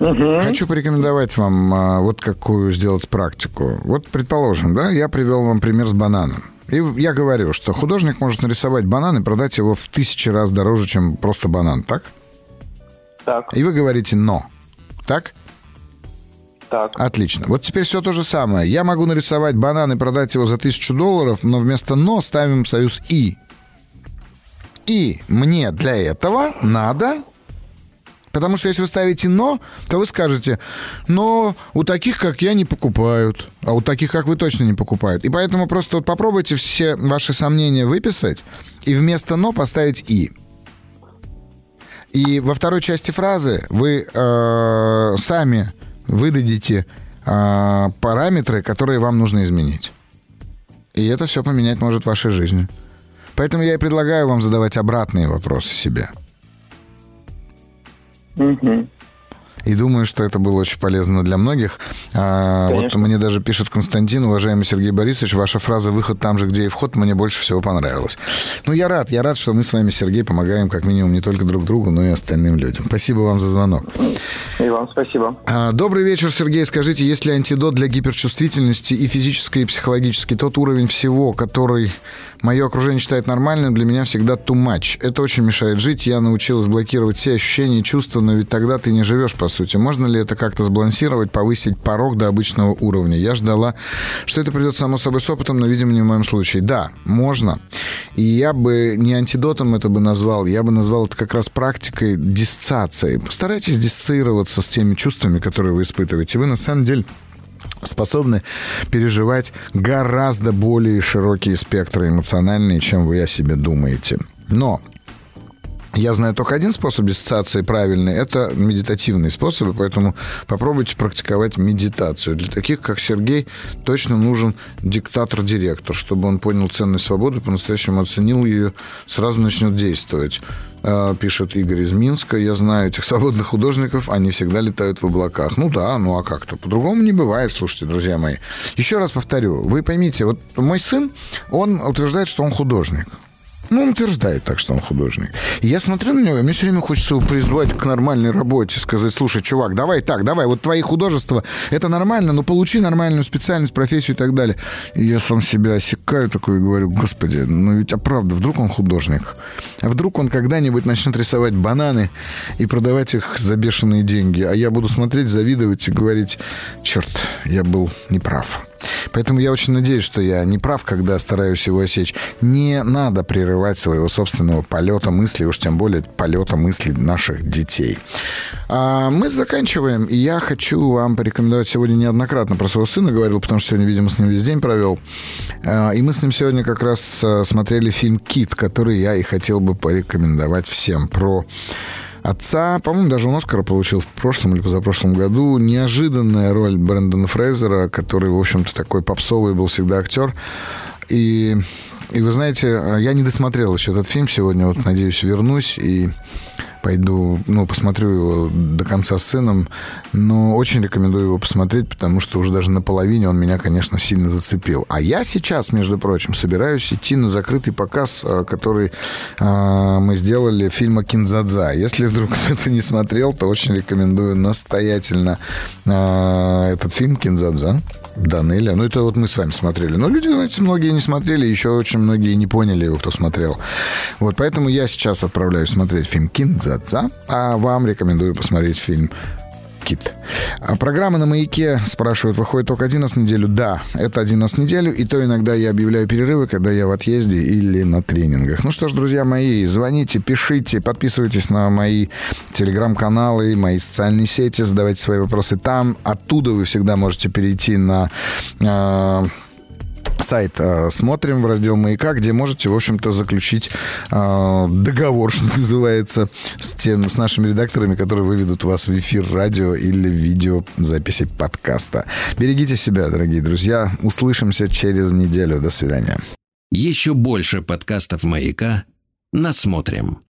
Угу. Хочу порекомендовать вам а, вот какую сделать практику. Вот, предположим, да, я привел вам пример с бананом. И я говорю, что художник может нарисовать банан и продать его в тысячи раз дороже, чем просто банан, так? Так. И вы говорите «но». Так? Так. Отлично. Вот теперь все то же самое. Я могу нарисовать банан и продать его за тысячу долларов, но вместо «но» ставим союз «и». И мне для этого надо Потому что если вы ставите «но», то вы скажете, но у таких, как я, не покупают, а у таких, как вы, точно не покупают. И поэтому просто вот попробуйте все ваши сомнения выписать и вместо «но» поставить «и». И во второй части фразы вы э, сами выдадите э, параметры, которые вам нужно изменить. И это все поменять может в вашей жизни. Поэтому я и предлагаю вам задавать обратные вопросы себе. Угу. И думаю, что это было очень полезно для многих. А, вот мне даже пишет Константин, уважаемый Сергей Борисович, ваша фраза «выход там же, где и вход» мне больше всего понравилась. Ну, я рад, я рад, что мы с вами, Сергей, помогаем как минимум не только друг другу, но и остальным людям. Спасибо вам за звонок. И вам спасибо. А, добрый вечер, Сергей. Скажите, есть ли антидот для гиперчувствительности и физической, и психологической? Тот уровень всего, который мое окружение считает нормальным, для меня всегда too much. Это очень мешает жить. Я научилась блокировать все ощущения и чувства, но ведь тогда ты не живешь, по сути. Можно ли это как-то сбалансировать, повысить порог до обычного уровня? Я ждала, что это придет само собой с опытом, но, видимо, не в моем случае. Да, можно. И я бы не антидотом это бы назвал, я бы назвал это как раз практикой диссоциации. Постарайтесь диссоциироваться с теми чувствами, которые вы испытываете. Вы на самом деле способны переживать гораздо более широкие спектры эмоциональные, чем вы о себе думаете. Но я знаю только один способ диссоциации правильный. Это медитативный способ, поэтому попробуйте практиковать медитацию. Для таких, как Сергей, точно нужен диктатор-директор, чтобы он понял ценность свободы, по-настоящему оценил ее, сразу начнет действовать. А, пишет Игорь из Минска. Я знаю этих свободных художников, они всегда летают в облаках. Ну да, ну а как-то? По-другому не бывает, слушайте, друзья мои. Еще раз повторю, вы поймите, вот мой сын, он утверждает, что он художник. Ну, он утверждает так, что он художник. Я смотрю на него, и мне все время хочется его призвать к нормальной работе, сказать, слушай, чувак, давай так, давай, вот твои художества, это нормально, но получи нормальную специальность, профессию и так далее. И я сам себя осекаю такой и говорю, господи, ну ведь а правда, вдруг он художник? А вдруг он когда-нибудь начнет рисовать бананы и продавать их за бешеные деньги, а я буду смотреть, завидовать и говорить, черт, я был неправ. Поэтому я очень надеюсь, что я не прав, когда стараюсь его осечь. Не надо прерывать своего собственного полета мысли, уж тем более полета мыслей наших детей. А мы заканчиваем, и я хочу вам порекомендовать сегодня неоднократно про своего сына говорил, потому что сегодня, видимо, с ним весь день провел. А, и мы с ним сегодня как раз а, смотрели фильм «Кит», который я и хотел бы порекомендовать всем про отца. По-моему, даже он Оскара получил в прошлом или позапрошлом году. Неожиданная роль Брэндона Фрейзера, который, в общем-то, такой попсовый был всегда актер. И и вы знаете, я не досмотрел еще этот фильм сегодня, вот надеюсь, вернусь и пойду, ну, посмотрю его до конца с сыном, но очень рекомендую его посмотреть, потому что уже даже наполовине он меня, конечно, сильно зацепил. А я сейчас, между прочим, собираюсь идти на закрытый показ, э, который э, мы сделали фильма «Кинзадза». Если вдруг [LAUGHS] кто-то не смотрел, то очень рекомендую настоятельно э, этот фильм «Кинзадза». Данеля. Ну, это вот мы с вами смотрели. Но люди, знаете, многие не смотрели, еще очень многие не поняли его, кто смотрел. Вот, поэтому я сейчас отправляюсь смотреть фильм «Киндзадза», а вам рекомендую посмотреть фильм Кит. А программа на «Маяке» спрашивают, выходит только один раз в неделю? Да, это один раз в неделю, и то иногда я объявляю перерывы, когда я в отъезде или на тренингах. Ну что ж, друзья мои, звоните, пишите, подписывайтесь на мои телеграм-каналы, мои социальные сети, задавайте свои вопросы там. Оттуда вы всегда можете перейти на э, сайт э, смотрим в раздел «Маяка», где можете, в общем-то, заключить э, договор, [LAUGHS] что называется, с, тем, с нашими редакторами, которые выведут вас в эфир радио или видео записи подкаста. Берегите себя, дорогие друзья. Услышимся через неделю. До свидания. Еще больше подкастов «Маяка» насмотрим.